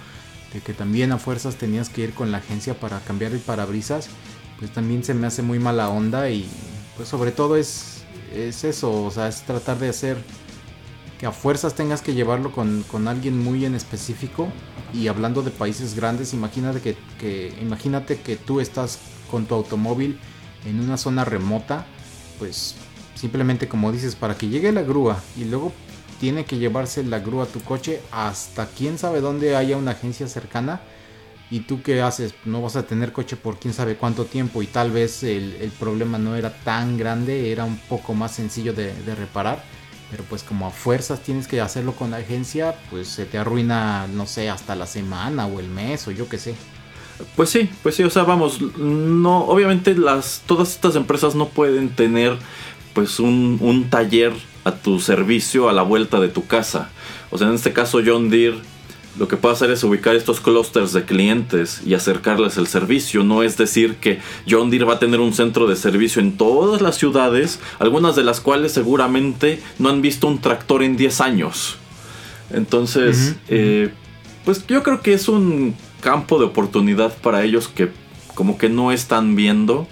de que también a fuerzas tenías que ir con la agencia para cambiar el parabrisas pues también se me hace muy mala onda y pues sobre todo es, es eso, o sea, es tratar de hacer que a fuerzas tengas que llevarlo con, alguien muy en específico. Y hablando de países grandes, imagínate que, que, imagínate que tú estás con tu automóvil en una zona remota, pues simplemente como dices, para que llegue la grúa y luego tiene que llevarse la grúa a tu coche hasta quién sabe dónde haya una agencia cercana, ¿Y tú qué haces? No vas a tener coche por quién sabe cuánto tiempo y tal vez el, problema no era tan grande, era un poco más sencillo de, reparar. Pero pues como a fuerzas tienes que hacerlo con la agencia, pues se te arruina, no sé, hasta la semana o el mes o yo qué sé. Pues sí, pues sí, o sea, vamos, no, obviamente las, todas estas empresas no pueden tener pues un, un taller a tu servicio a la vuelta de tu casa. O sea, en este caso John Deere lo que puede hacer es ubicar estos clusters de clientes y acercarles el servicio. No es decir que John Deere va a tener un centro de servicio en todas las ciudades, algunas de las cuales seguramente no han visto un tractor en 10 años. Entonces, eh, pues yo creo que es un campo de oportunidad para ellos que como que no están viendo.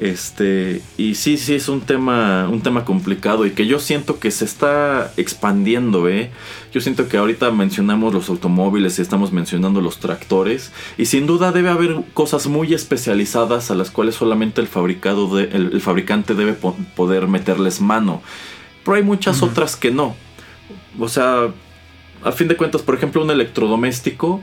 Este, y sí, sí, es un tema, un tema complicado y que yo siento que se está expandiendo, ¿eh? Yo siento que ahorita mencionamos los automóviles y estamos mencionando los tractores y sin duda debe haber cosas muy especializadas a las cuales solamente el, fabricado de, el, fabricante debe poder meterles mano. Pero hay muchas otras que no. O sea, a fin de cuentas, por ejemplo, un electrodoméstico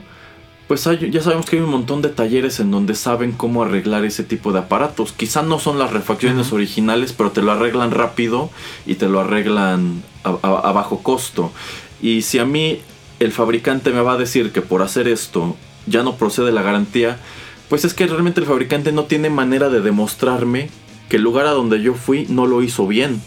pues ya sabemos que hay un montón de talleres en donde saben cómo arreglar ese tipo de aparatos. Quizá no son las refacciones originales, pero te lo arreglan rápido y te lo arreglan a, bajo costo. Y si a mí el fabricante me va a decir que por hacer esto ya no procede la garantía, pues es que realmente el fabricante no tiene manera de demostrarme que el lugar a donde yo fui no lo hizo bien.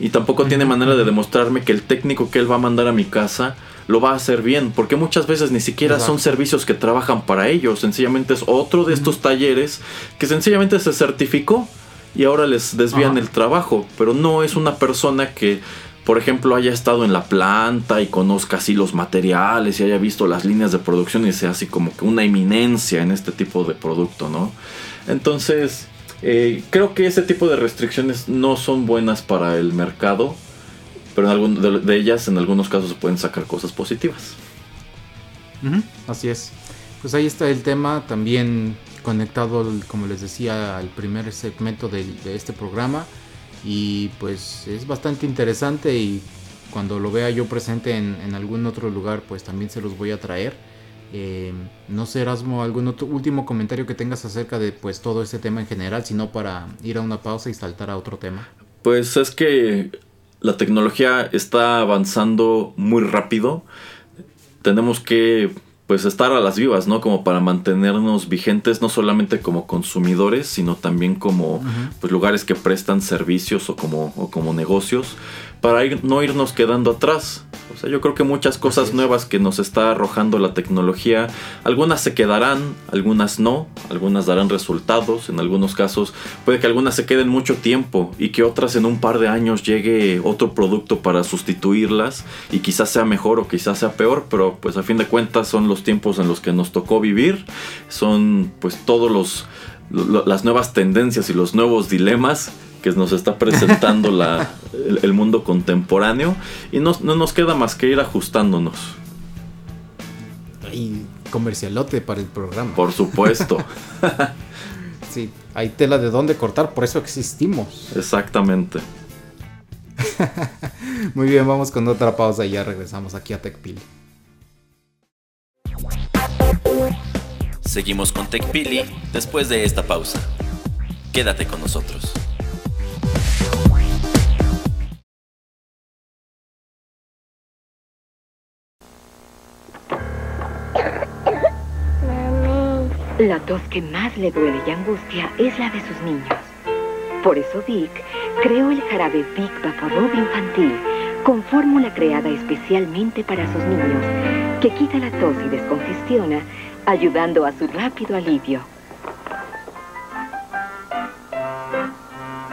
Y tampoco tiene manera de demostrarme que el técnico que él va a mandar a mi casa lo va a hacer bien, porque muchas veces ni siquiera son servicios que trabajan para ellos, sencillamente es otro de estos talleres que sencillamente se certificó y ahora les desvían el trabajo, pero no es una persona que por ejemplo, haya estado en la planta y conozca así los materiales y haya visto las líneas de producción y sea así como que una eminencia en este tipo de producto, ¿no? Entonces, eh, creo que ese tipo de restricciones no son buenas para el mercado pero en algún, de, ellas en algunos casos se pueden sacar cosas positivas. así es. Pues ahí está el tema, también conectado, como les decía, al primer segmento de, este programa. Y pues es bastante interesante y cuando lo vea yo presente en, algún otro lugar, pues también se los voy a traer. Eh, no sé, Erasmo, algún otro último comentario que tengas acerca de pues todo este tema en general, sino para ir a una pausa y saltar a otro tema. Pues es que la tecnología está avanzando muy rápido. Tenemos que pues estar a las vivas, ¿no? Como para mantenernos vigentes no solamente como consumidores, sino también como pues, lugares que prestan servicios o como, o como negocios para ir, no irnos quedando atrás. O sea, yo creo que muchas cosas nuevas que nos está arrojando la tecnología, algunas se quedarán, algunas no, algunas darán resultados, en algunos casos puede que algunas se queden mucho tiempo y que otras en un par de años llegue otro producto para sustituirlas y quizás sea mejor o quizás sea peor, pero pues a fin de cuentas son los tiempos en los que nos tocó vivir, son pues todos los las nuevas tendencias y los nuevos dilemas que nos está presentando la, el, mundo contemporáneo y no, nos queda más que ir ajustándonos. Hay comercialote para el programa. Por supuesto. sí, hay tela de dónde cortar, por eso existimos. Exactamente. Muy bien, vamos con otra pausa y ya regresamos aquí a TechPili. Seguimos con TechPili después de esta pausa. Quédate con nosotros. La tos que más le duele y angustia es la de sus niños. Por eso Vic creó el jarabe Vic Vaporub Infantil con fórmula creada especialmente para sus niños que quita la tos y descongestiona, ayudando a su rápido alivio.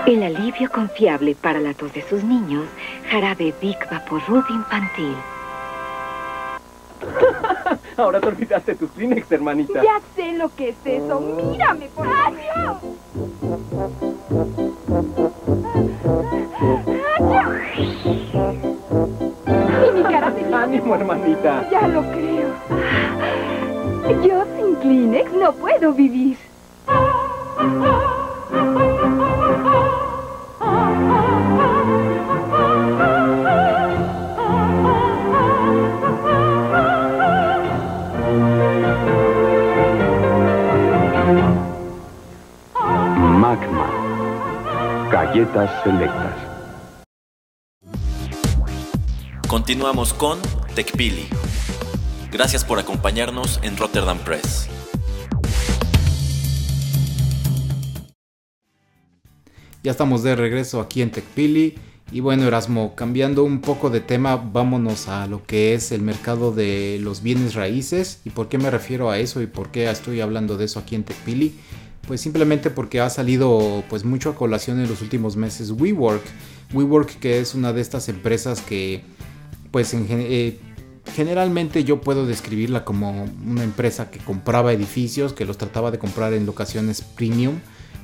El alivio confiable para la tos de sus niños, jarabe Vic Vaporub Infantil. Ahora te olvidaste tus Kleenex, hermanita. Ya sé lo que es eso. Mírame, por favor. Y mi cara de... Ánimo, hermanita. Ya lo creo. Yo sin Kleenex no puedo vivir. Galletas selectas. Continuamos con TechPili. Gracias por acompañarnos en Rotterdam Press. Ya estamos de regreso aquí en TechPili Y bueno, Erasmo, cambiando un poco de tema, vámonos a lo que es el mercado de los bienes raíces. ¿Y por qué me refiero a eso y por qué estoy hablando de eso aquí en Tecpili? Pues simplemente porque ha salido pues mucho a colación en los últimos meses WeWork. WeWork que es una de estas empresas que pues en, eh, generalmente yo puedo describirla como una empresa que compraba edificios, que los trataba de comprar en locaciones premium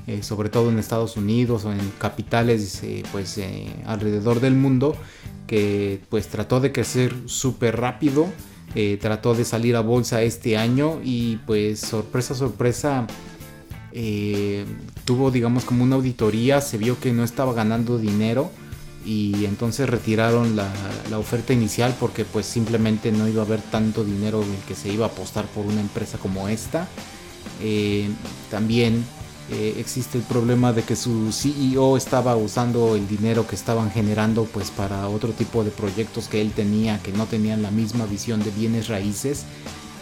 eh, sobre todo en Estados Unidos o en capitales eh, pues alrededor del mundo que pues trató de crecer súper rápido trató de salir a bolsa este año y pues sorpresa sorpresa tuvo digamos como una auditoría se vio que no estaba ganando dinero y entonces retiraron la, oferta inicial porque pues simplemente no iba a haber tanto dinero en que se iba a apostar por una empresa como esta. También eh, existe el problema de que su CEO estaba usando el dinero que estaban generando pues para otro tipo de proyectos que él tenía que no tenían la misma visión de bienes raíces.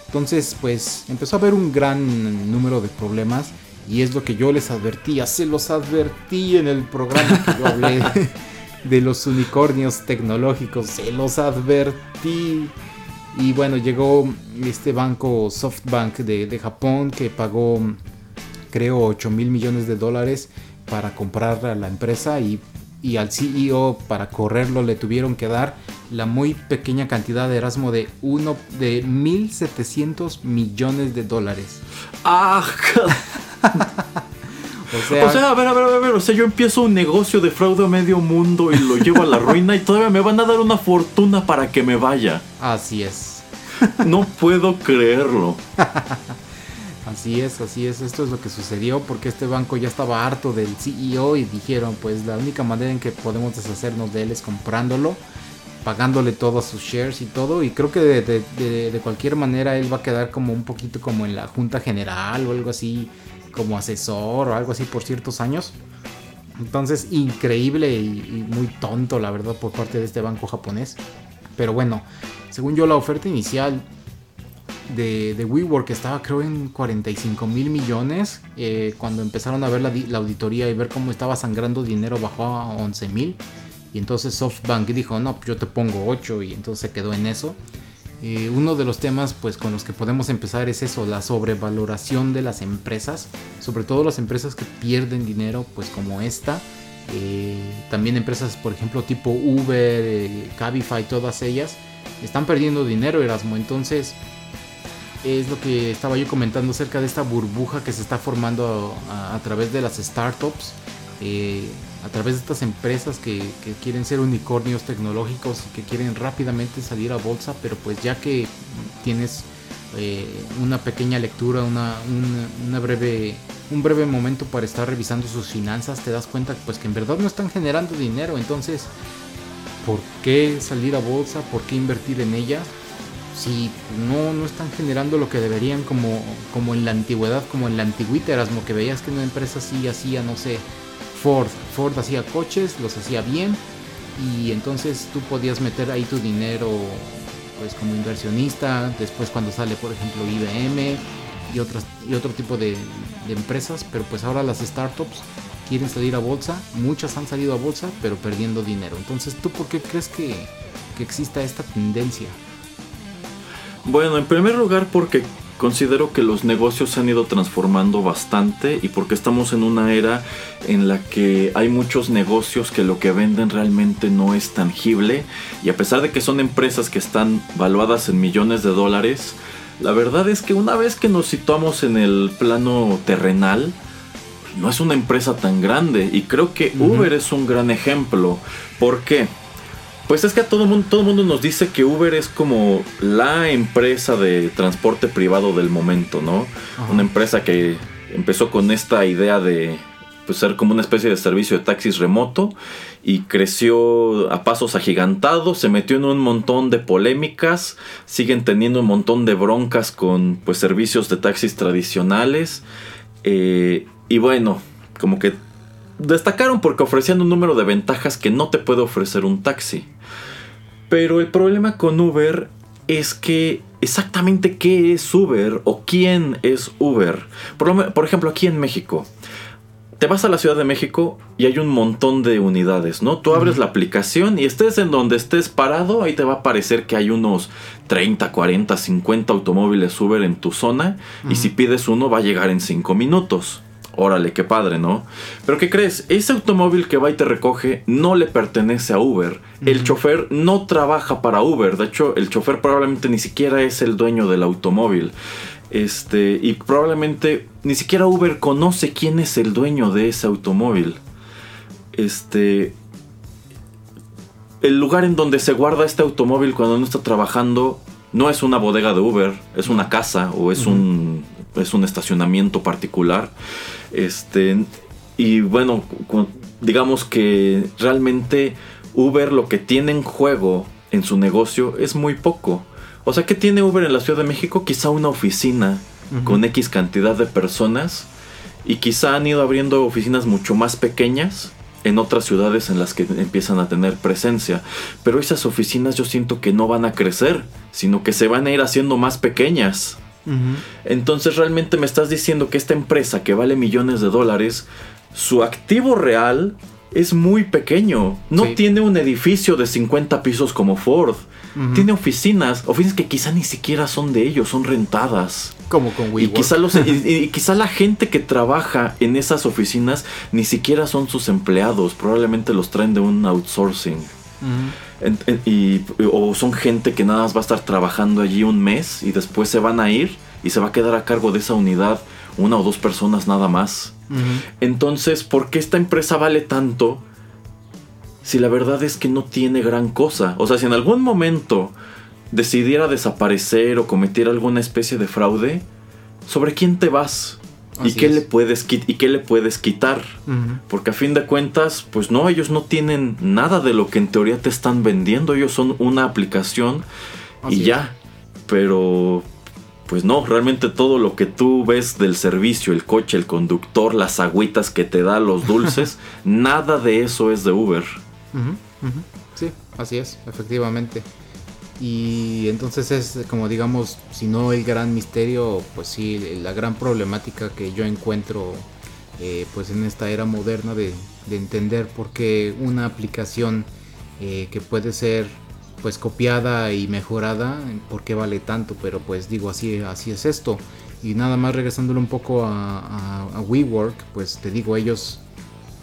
Entonces pues empezó a haber un gran número de problemas y es lo que yo les advertía se los advertí en el programa que yo hablé de los unicornios tecnológicos se los advertí. Y bueno llegó este banco SoftBank de, de Japón que pagó creo 8 mil millones de dólares para comprar a la empresa y, al CEO para correrlo le tuvieron que dar la muy pequeña cantidad de Erasmo de uno de 1.700 millones de dólares. ¡Ah! o, sea, a ver, a ver, a ver, o sea, yo empiezo un negocio de fraude a medio mundo y lo llevo a la ruina y todavía me van a dar una fortuna para que me vaya. Así es. No puedo creerlo. Así es, así es, esto es lo que sucedió porque este banco ya estaba harto del CEO y dijeron pues la única manera en que podemos deshacernos de él es comprándolo, pagándole todos sus shares y todo y creo que de, cualquier manera él va a quedar como un poquito como en la junta general o algo así, como asesor o algo así por ciertos años. Entonces increíble y muy tonto la verdad por parte de este banco japonés. Pero bueno, según yo la oferta inicial de, WeWork estaba creo en 45 mil millones. Eh, cuando empezaron a ver la, auditoría y ver cómo estaba sangrando dinero bajó a 11 mil. Y entonces SoftBank dijo, no, pues yo te pongo 8 y entonces se quedó en eso. Eh, uno de los temas pues con los que podemos empezar es eso, la sobrevaloración de las empresas, sobre todo las empresas que pierden dinero pues como esta. Eh, también empresas por ejemplo tipo Uber, Cabify, todas ellas están perdiendo dinero Erasmo. Entonces es lo que estaba yo comentando acerca de esta burbuja que se está formando a, través de las startups, eh, a través de estas empresas que, quieren ser unicornios tecnológicos que quieren rápidamente salir a bolsa, pero pues ya que tienes eh, una pequeña lectura, una, breve, un breve momento para estar revisando sus finanzas, te das cuenta pues que en verdad no están generando dinero, entonces, ¿por qué salir a bolsa? ¿Por qué invertir en ella? Si no, no están generando lo que deberían como, como en la antigüedad, como en la antigüita Erasmo, que veías que una empresa así hacía, no sé, Ford. Ford hacía coches, los hacía bien y entonces tú podías meter ahí tu dinero pues como inversionista, después cuando sale por ejemplo IBM y, otras, y otro tipo de, empresas, pero pues ahora las startups quieren salir a bolsa, muchas han salido a bolsa pero perdiendo dinero. Entonces tú por qué crees que, que exista esta tendencia? Bueno, en primer lugar porque considero que los negocios se han ido transformando bastante y porque estamos en una era en la que hay muchos negocios que lo que venden realmente no es tangible y a pesar de que son empresas que están valuadas en millones de dólares, la verdad es que una vez que nos situamos en el plano terrenal, no es una empresa tan grande y creo que Uber es un gran ejemplo. ¿Por qué? Pues es que a todo mundo, todo mundo nos dice que Uber es como la empresa de transporte privado del momento, ¿no? Una empresa que empezó con esta idea de pues, ser como una especie de servicio de taxis remoto y creció a pasos agigantados, se metió en un montón de polémicas, siguen teniendo un montón de broncas con pues servicios de taxis tradicionales eh, y bueno, como que destacaron porque ofrecían un número de ventajas que no te puede ofrecer un taxi. Pero el problema con Uber es que exactamente qué es Uber o quién es Uber. Por, ejemplo, aquí en México. te vas a la Ciudad de México y hay un montón de unidades, ¿no? Tú abres la aplicación y estés en donde estés parado, ahí te va a parecer que hay unos 30, 40, 50 automóviles Uber en tu zona y si pides uno va a llegar en 5 minutos. Órale, qué padre, ¿no? Pero ¿qué crees? Ese automóvil que va y te recoge no le pertenece a Uber. El chofer no trabaja para Uber. De hecho, el chofer probablemente ni siquiera es el dueño del automóvil. Este, y probablemente ni siquiera Uber conoce quién es el dueño de ese automóvil. Este, el lugar en donde se guarda este automóvil cuando no está trabajando no es una bodega de Uber, es una casa o es un es un estacionamiento particular. Este, y bueno, digamos que realmente Uber lo que tiene en juego en su negocio es muy poco. O sea, ¿qué tiene Uber en la Ciudad de México? Quizá una oficina con X cantidad de personas y quizá han ido abriendo oficinas mucho más pequeñas en otras ciudades en las que empiezan a tener presencia. Pero esas oficinas yo siento que no van a crecer, sino que se van a ir haciendo más pequeñas. Entonces realmente me estás diciendo que esta empresa que vale millones de dólares, su activo real es muy pequeño. No tiene un edificio de 50 pisos como Ford. Tiene oficinas, oficinas que quizá ni siquiera son de ellos, son rentadas. Como con WeWork. Y quizá, los, y, quizá la gente que trabaja en esas oficinas ni siquiera son sus empleados, probablemente los traen de un outsourcing. Y, o son gente que nada más va a estar trabajando allí un mes y después se van a ir y se va a quedar a cargo de esa unidad una o dos personas nada más. Entonces, ¿por qué esta empresa vale tanto si la verdad es que no tiene gran cosa? O sea, si en algún momento decidiera desaparecer o cometiera alguna especie de fraude, ¿sobre quién te vas? ¿Y qué, le puedes ¿Y qué le puedes quitar? Porque a fin de cuentas, pues no, ellos no tienen nada de lo que en teoría te están vendiendo. Ellos son una aplicación y ya. Pero pues no, realmente todo lo que tú ves del servicio, el coche, el conductor, las agüitas que te da, los dulces, nada de eso es de Uber. Sí, así es, efectivamente. Y entonces es como digamos, si no el gran misterio, pues sí, la gran problemática que yo encuentro eh, pues en esta era moderna de, entender por qué una aplicación eh, que puede ser pues copiada y mejorada, por qué vale tanto, pero pues digo así, así es esto. Y nada más regresándolo un poco a, a, WeWork, pues te digo, ellos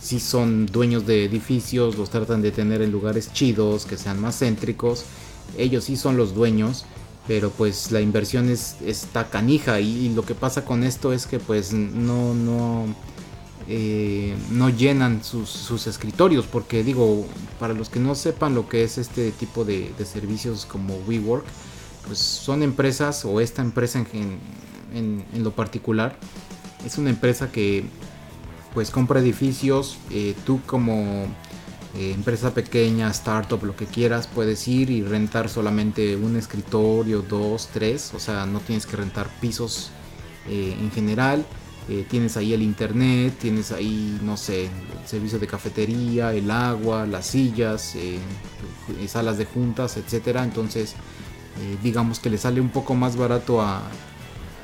sí son dueños de edificios, los tratan de tener en lugares chidos, que sean más céntricos, ellos sí son los dueños, pero pues la inversión es, está canija y, lo que pasa con esto es que pues no, no, eh, no llenan sus, escritorios. Porque digo, para los que no sepan lo que es este tipo de, servicios como WeWork, pues son empresas o esta empresa en, lo particular es una empresa que pues compra edificios. Eh, tú como eh, empresa pequeña, startup, lo que quieras, puedes ir y rentar solamente un escritorio, dos, tres. O sea, no tienes que rentar pisos en general eh, tienes ahí el internet, tienes ahí, no sé, el servicio de cafetería, el agua, las sillas, eh, salas de juntas, etcétera. Entonces, eh, digamos que le sale un poco más barato a,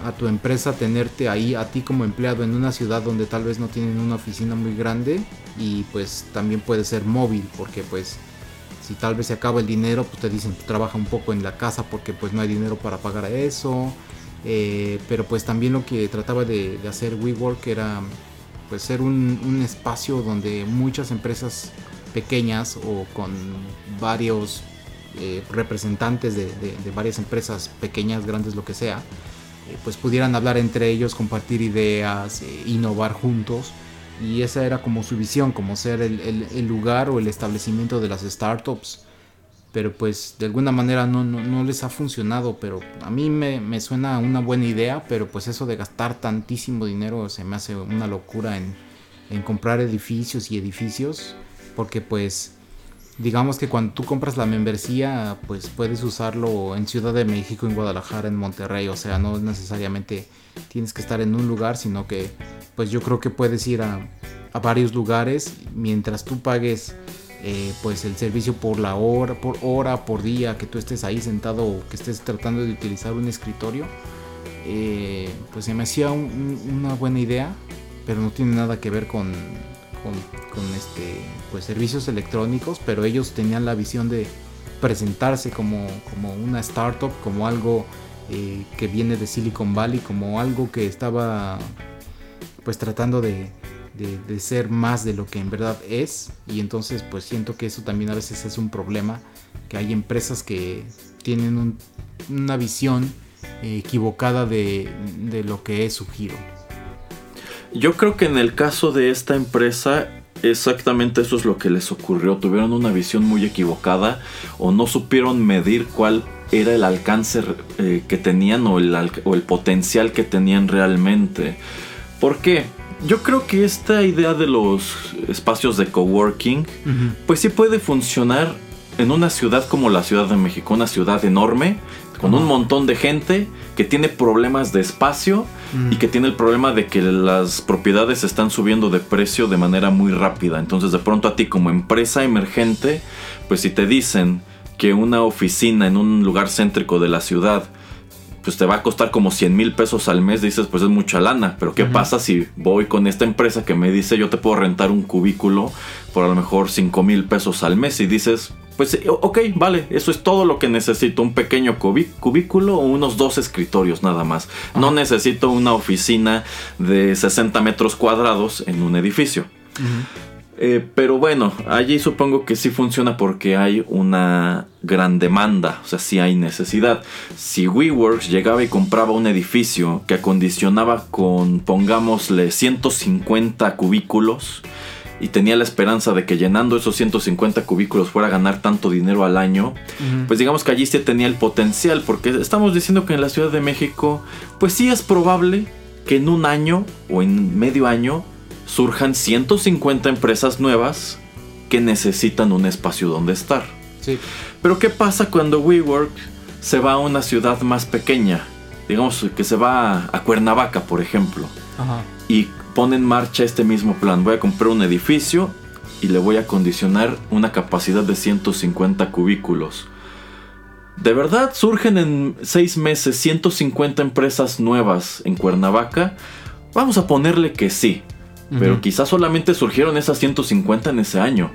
a tu empresa tenerte ahí a ti como empleado en una ciudad donde tal vez no tienen una oficina muy grande y pues también puede ser móvil porque pues si tal vez se acaba el dinero pues te dicen trabaja un poco en la casa porque pues no hay dinero para pagar eso eh, pero pues también lo que trataba de, hacer WeWork era pues ser un, espacio donde muchas empresas pequeñas o con varios eh, representantes de, varias empresas pequeñas, grandes, lo que sea, pues pudieran hablar entre ellos, compartir ideas, innovar juntos. Y esa era como su visión, como ser el lugar o el establecimiento de las startups pero pues de alguna manera no, no, les ha funcionado, pero a mí me, suena una buena idea, pero pues eso de gastar tantísimo dinero se me hace una locura en, en comprar edificios y edificios, porque pues digamos que cuando tú compras la membresía, pues puedes usarlo en Ciudad de México, en Guadalajara, en Monterrey, o sea, no necesariamente tienes que estar en un lugar, sino que pues yo creo que puedes ir a, a varios lugares mientras tú pagues eh, pues el servicio por la hora, por hora, por día que tú estés ahí sentado o que estés tratando de utilizar un escritorio, eh, pues se me hacía una buena idea. pero no tiene nada que ver con, con, este, pues, servicios electrónicos, pero ellos tenían la visión de presentarse como, como una startup, como algo eh, que viene de Silicon Valley, como algo que estaba pues tratando de, de, de, ser más de lo que en verdad es y entonces pues siento que eso también a veces es un problema que hay empresas que tienen un, una visión eh, equivocada de, de, lo que es su giro. Yo creo que en el caso de esta empresa exactamente eso es lo que les ocurrió. Tuvieron una visión muy equivocada o no supieron medir cuál era el alcance eh, que tenían o el, o el potencial que tenían realmente. ¿Por qué? Yo creo que esta idea de los espacios de coworking, uh -huh. pues sí puede funcionar en una ciudad como la Ciudad de México, una ciudad enorme, con un montón de gente que tiene problemas de espacio y que tiene el problema de que las propiedades están subiendo de precio de manera muy rápida. Entonces de pronto a ti como empresa emergente, pues si te dicen que una oficina en un lugar céntrico de la ciudad pues te va a costar como 100 mil pesos al mes, dices, pues es mucha lana. Pero ¿qué uh -huh. pasa si voy con esta empresa que me dice yo te puedo rentar un cubículo por a lo mejor 5 mil pesos al mes? Y dices, pues ok, vale, eso es todo lo que necesito, un pequeño cubículo o unos dos escritorios nada más. Uh -huh. No necesito una oficina de 60 metros cuadrados en un edificio. Uh -huh. Eh, pero bueno, allí supongo que sí funciona porque hay una gran demanda, o sea, sí hay necesidad. Si WeWorks llegaba y compraba un edificio que acondicionaba con, pongámosle, 150 cubículos y tenía la esperanza de que llenando esos 150 cubículos fuera a ganar tanto dinero al año, uh -huh. pues digamos que allí sí tenía el potencial, porque estamos diciendo que en la Ciudad de México, pues sí es probable que en un año o en medio año surjan 150 empresas nuevas que necesitan un espacio donde estar. Sí. Pero ¿qué pasa cuando WeWork se va a una ciudad más pequeña? Digamos que se va a Cuernavaca, por ejemplo. Ajá. Y pone en marcha este mismo plan. Voy a comprar un edificio y le voy a acondicionar una capacidad de 150 cubículos. ¿De verdad surgen en 6 meses 150 empresas nuevas en Cuernavaca? Vamos a ponerle que sí. Pero uh -huh. quizás solamente surgieron esas 150 en ese año.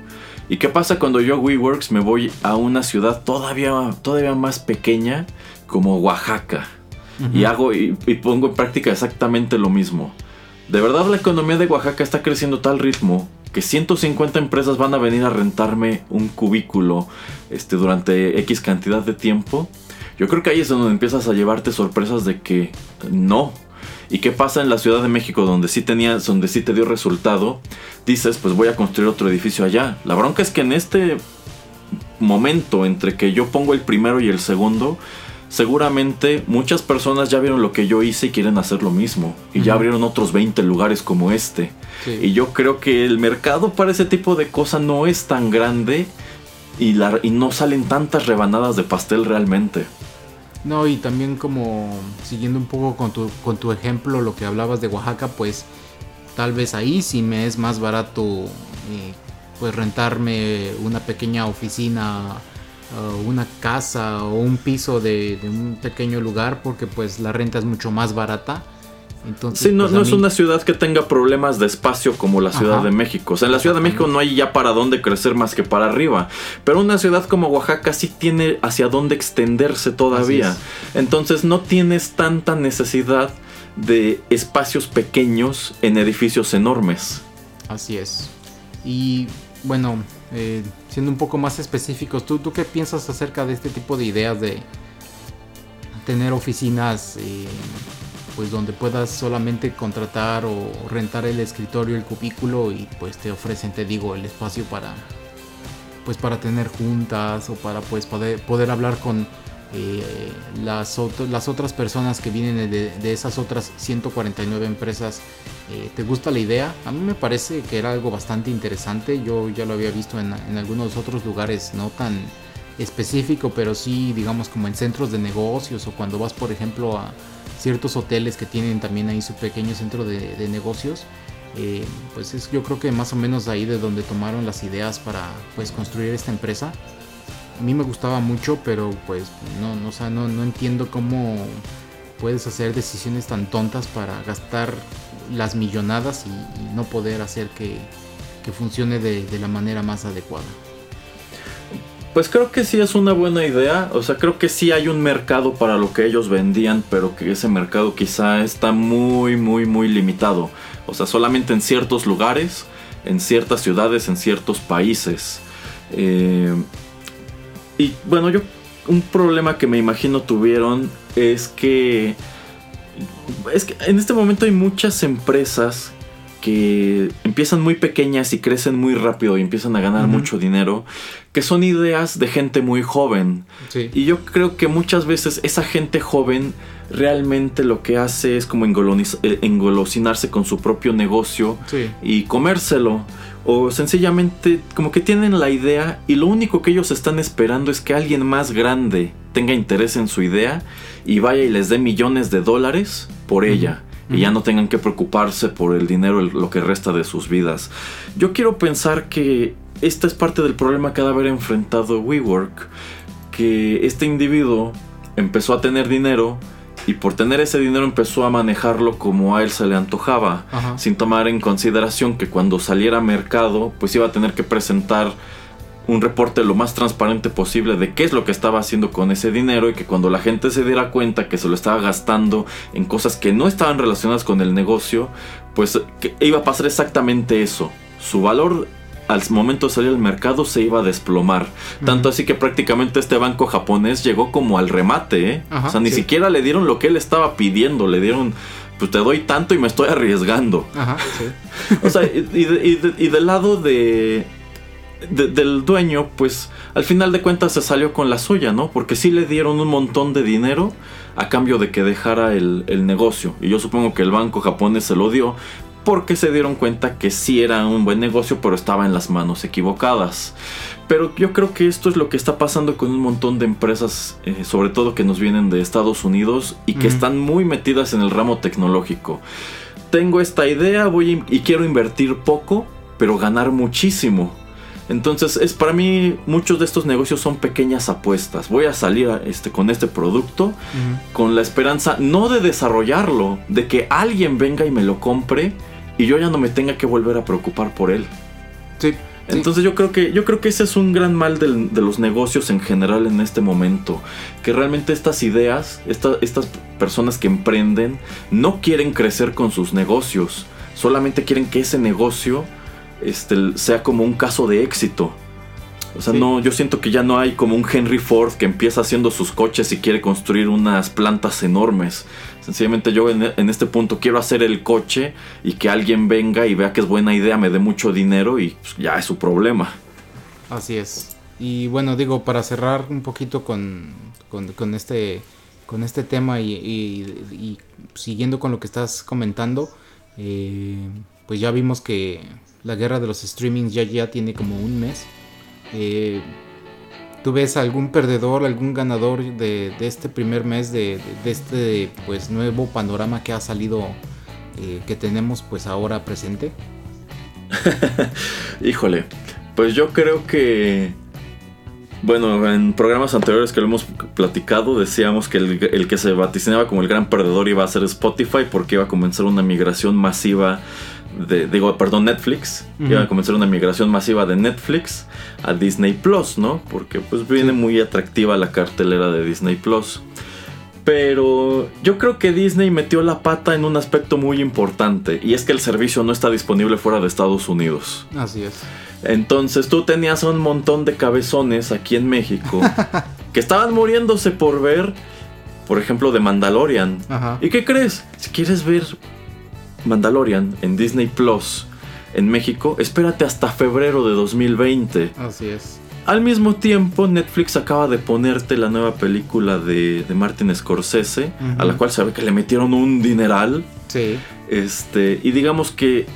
¿Y qué pasa cuando yo WeWorks me voy a una ciudad todavía, todavía más pequeña como Oaxaca? Uh -huh. Y hago y, y, pongo en práctica exactamente lo mismo. De verdad la economía de Oaxaca está creciendo a tal ritmo que 150 empresas van a venir a rentarme un cubículo este, durante X cantidad de tiempo. Yo creo que ahí es donde empiezas a llevarte sorpresas de que no, ¿Y qué pasa en la Ciudad de México donde sí, tenía, donde sí te dio resultado? Dices, pues voy a construir otro edificio allá. La bronca es que en este momento entre que yo pongo el primero y el segundo, seguramente muchas personas ya vieron lo que yo hice y quieren hacer lo mismo. Y uh -huh. ya abrieron otros 20 lugares como este. Sí. Y yo creo que el mercado para ese tipo de cosas no es tan grande y, la, y no salen tantas rebanadas de pastel realmente. No, y también como siguiendo un poco con tu, con tu ejemplo, lo que hablabas de Oaxaca, pues tal vez ahí sí me es más barato eh, pues rentarme una pequeña oficina, uh, una casa o un piso de, de, un pequeño lugar porque pues la renta es mucho más barata entonces, sí, no, pues no mí... es una ciudad que tenga problemas de espacio como la Ciudad Ajá. de México. O sea, en la Ciudad de México no hay ya para dónde crecer más que para arriba. Pero una ciudad como Oaxaca sí tiene hacia dónde extenderse todavía. Es. Entonces no tienes tanta necesidad de espacios pequeños en edificios enormes. Así es. Y bueno, eh, siendo un poco más específicos, ¿tú, ¿tú qué piensas acerca de este tipo de ideas de tener oficinas? Eh, pues donde puedas solamente contratar o rentar el escritorio, el cubículo y pues te ofrecen, te digo, el espacio para pues para tener juntas o para pues poder, poder hablar con eh, las, las otras personas que vienen de, de, esas otras 149 empresas. Eh, ¿Te gusta la idea? A mí me parece que era algo bastante interesante. Yo ya lo había visto en, en algunos otros lugares no tan específico, pero sí digamos como en centros de negocios o cuando vas por ejemplo a ciertos hoteles que tienen también ahí su pequeño centro de, de negocios. Eh, pues es yo creo que más o menos ahí de donde tomaron las ideas para pues construir esta empresa. A mí me gustaba mucho, pero pues no, no, o no, no entiendo cómo puedes hacer decisiones tan tontas para gastar las millonadas y, y no poder hacer que, que funcione de, de la manera más adecuada. Pues creo que sí es una buena idea. O sea, creo que sí hay un mercado para lo que ellos vendían, pero que ese mercado quizá está muy, muy, muy limitado. O sea, solamente en ciertos lugares, en ciertas ciudades, en ciertos países. Eh, y bueno, yo un problema que me imagino tuvieron es que es que en este momento hay muchas empresas que empiezan muy pequeñas y crecen muy rápido y empiezan a ganar mucho dinero, que son ideas de gente muy joven. Sí. Y yo creo que muchas veces esa gente joven realmente lo que hace es como eh, engolosinarse con su propio negocio Sí. y comérselo. O sencillamente como que tienen la idea y lo único que ellos están esperando es que alguien más grande tenga interés en su idea y vaya y les dé millones de dólares por ella. Y ya no tengan que preocuparse por el dinero el- lo que resta de sus vidas. Yo quiero pensar que esta es parte del problema que ha de haber enfrentado WeWork. Que este individuo empezó a tener dinero y por tener ese dinero empezó a manejarlo como a él se le antojaba Ajá. sin tomar en consideración que cuando saliera a mercado, pues iba a tener que presentar un reporte lo más transparente posible de qué es lo que estaba haciendo con ese dinero y que cuando la gente se diera cuenta que se lo estaba gastando en cosas que no estaban relacionadas con el negocio, pues que iba a pasar exactamente eso. Su valor al momento de salir al mercado se iba a desplomar. Tanto así que prácticamente este banco japonés llegó como al remate, ¿eh? Ajá, o sea, ni sí. siquiera le dieron lo que él estaba pidiendo, le dieron, pues te doy tanto y me estoy arriesgando. Ajá, sí. O sea, y, y de- y de- y del lado de, de- del dueño, pues al final de cuentas se salió con la suya, ¿no? Porque sí le dieron un montón de dinero a cambio de que dejara el, el negocio. Y yo supongo que el banco japonés se lo dio porque se dieron cuenta que sí era un buen negocio, pero estaba en las manos equivocadas. Pero yo creo que esto es lo que está pasando con un montón de empresas, eh, sobre todo que nos vienen de Estados Unidos y que están muy metidas en el ramo tecnológico tengo esta idea, voy y quiero invertir poco, pero ganar muchísimo. Entonces, es para mí muchos de estos negocios son pequeñas apuestas. Voy a salir a este, con este producto con la esperanza no de desarrollarlo, de que alguien venga y me lo compre y yo ya no me tenga que volver a preocupar por él. Sí. Sí. Entonces yo creo que yo creo que ese es un gran mal del- de los negocios en general en este momento, que realmente estas ideas, esta- estas personas que emprenden no quieren crecer con sus negocios, solamente quieren que ese negocio este, sea como un caso de éxito. O sea, Sí. no, yo siento que ya no hay como un Henry Ford que empieza haciendo sus coches y quiere construir unas plantas enormes. Sencillamente yo en, en este punto quiero hacer el coche y que alguien venga y vea que es buena idea, me dé mucho dinero y pues, ya es su problema. Así es. Y bueno, digo, para cerrar un poquito con, con, con este, con este tema y, y- y siguiendo con lo que estás comentando, eh, pues ya vimos que la guerra de los streamings ya, ya tiene como un mes. Eh, ¿Tú ves algún perdedor, algún ganador de, de este primer mes de, de- este pues nuevo panorama que ha salido, eh, que tenemos pues ahora presente? Híjole, pues yo creo que... Bueno, en programas anteriores que lo hemos platicado decíamos que el, el que se vaticinaba como el gran perdedor iba a ser Spotify porque iba a comenzar una migración masiva de, digo, perdón, Netflix. Ujú. Iba a comenzar una migración masiva de Netflix a Disney Plus, ¿no? Porque pues viene muy atractiva la cartelera de Disney Plus. Pero yo creo que Disney metió la pata en un aspecto muy importante y es que el servicio no está disponible fuera de Estados Unidos. Así es. Entonces tú tenías a un montón de cabezones aquí en México que estaban muriéndose por ver, por ejemplo, de Mandalorian. Ajá. ¿Y qué crees? Si quieres ver Mandalorian en Disney Plus en México, espérate hasta febrero de 2020. Así es. Al mismo tiempo, Netflix acaba de ponerte la nueva película de, de Martin Scorsese, a la cual se ve que le metieron un dineral. Sí. Este, y digamos que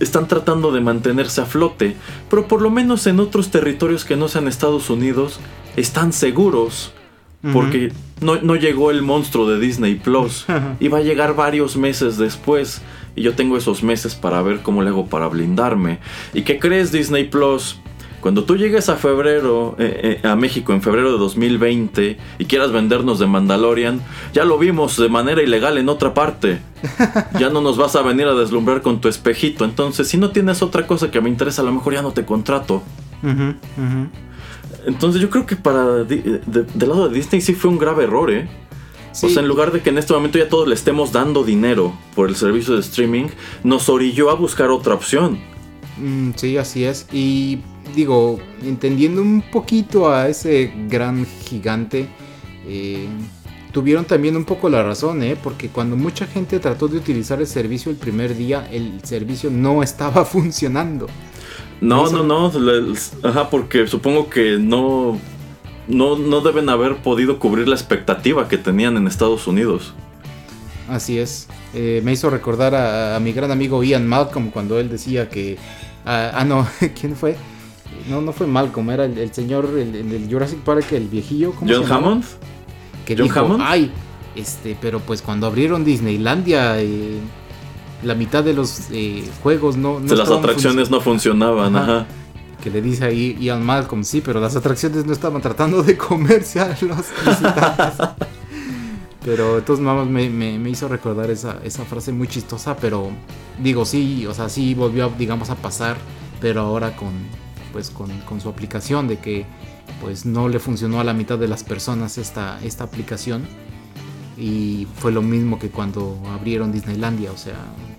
están tratando de mantenerse a flote, pero por lo menos en otros territorios que no sean Estados Unidos, están seguros. Porque no, no llegó el monstruo de Disney Plus. Va a llegar varios meses después. Y yo tengo esos meses para ver cómo le hago para blindarme. ¿Y qué crees Disney Plus? Cuando tú llegues a febrero, eh, eh, a México en febrero de 2020 y quieras vendernos de Mandalorian, ya lo vimos de manera ilegal en otra parte. Ya no nos vas a venir a deslumbrar con tu espejito. Entonces, si no tienes otra cosa que me interesa, a lo mejor ya no te contrato. Entonces, yo creo que para de- del lado de Disney sí fue un grave error, ¿eh? Sí. O sea, en lugar de que en este momento ya todos le estemos dando dinero por el servicio de streaming, nos orilló a buscar otra opción. Mm, sí, así es. Y digo, entendiendo un poquito a ese gran gigante, eh, tuvieron también un poco la razón, ¿eh? Porque cuando mucha gente trató de utilizar el servicio el primer día, el servicio no estaba funcionando. No, no, no. Ajá, porque supongo que no, no. No deben haber podido cubrir la expectativa que tenían en Estados Unidos. Así es. Eh, me hizo recordar a, a mi gran amigo Ian Malcolm cuando él decía que... ah, ah, no, ¿quién fue? No, no fue Malcolm, era el, el señor el, el del Jurassic Park, el viejillo. ¿cómo John se? Hammond. que John dijo, Hammond. ay, este, pero pues cuando abrieron Disneylandia, eh, la mitad de los eh, juegos no, no las atracciones no funcionaban, Ajá. Que le dice ahí Ian Malcolm, sí, pero las atracciones no estaban tratando de comerse a los visitantes. pero todos modos me, me- me hizo recordar esa, esa frase muy chistosa, pero digo, sí, o sea, sí volvió, digamos, a pasar, pero ahora con, pues, con, con su aplicación de que pues no le funcionó a la mitad de las personas esta, esta aplicación. Y fue lo mismo que cuando abrieron Disneylandia, o sea,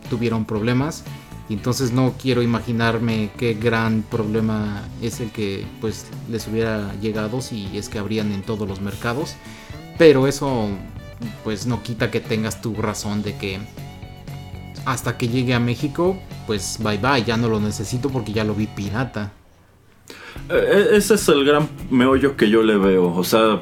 tuvieron problemas. Y entonces no quiero imaginarme qué gran problema es el que pues les hubiera llegado si es que abrían en todos los mercados. Pero eso pues no quita que tengas tu razón de que hasta que llegue a México, pues bye bye, ya no lo necesito porque ya lo vi pirata. Eh, Ese es el gran meollo que yo le veo. O sea,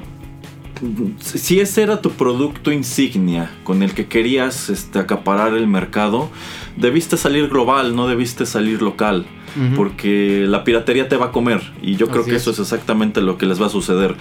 si ese era tu producto insignia con el que querías este, acaparar el mercado, debiste salir global, no debiste salir local. Porque la piratería te va a comer. Y yo creo que es. eso es exactamente lo que les va a suceder.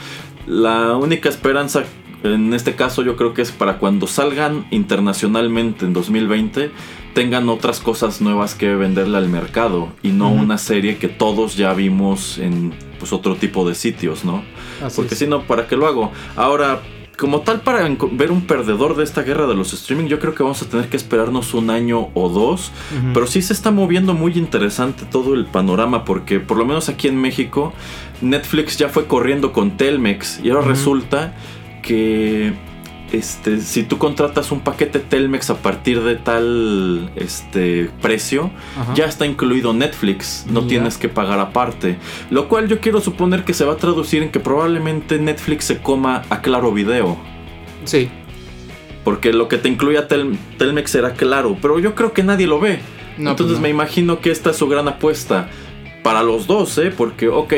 La única esperanza en este caso yo creo que es para cuando salgan internacionalmente en 2020 tengan otras cosas nuevas que venderle al mercado y no una serie que todos ya vimos en pues otro tipo de sitios, ¿no? Así Porque si no, ¿para qué lo hago? Ahora, como tal, para ver un perdedor de esta guerra de los streaming, yo creo que vamos a tener que esperarnos un año o dos. Pero sí se está moviendo muy interesante todo el panorama, porque por lo menos aquí en México, Netflix ya fue corriendo con Telmex y ahora resulta que este, si tú contratas un paquete Telmex a partir de tal este, precio, Ajá. ya está incluido Netflix, no tienes que pagar aparte. Lo cual yo quiero suponer que se va a traducir en que probablemente Netflix se coma a Claro Video. Sí, Porque lo que te incluía Tel- Telmex era claro, pero yo creo que nadie lo ve. No, Entonces pues no. me imagino que esta es su gran apuesta para los dos, ¿eh? Porque, ok,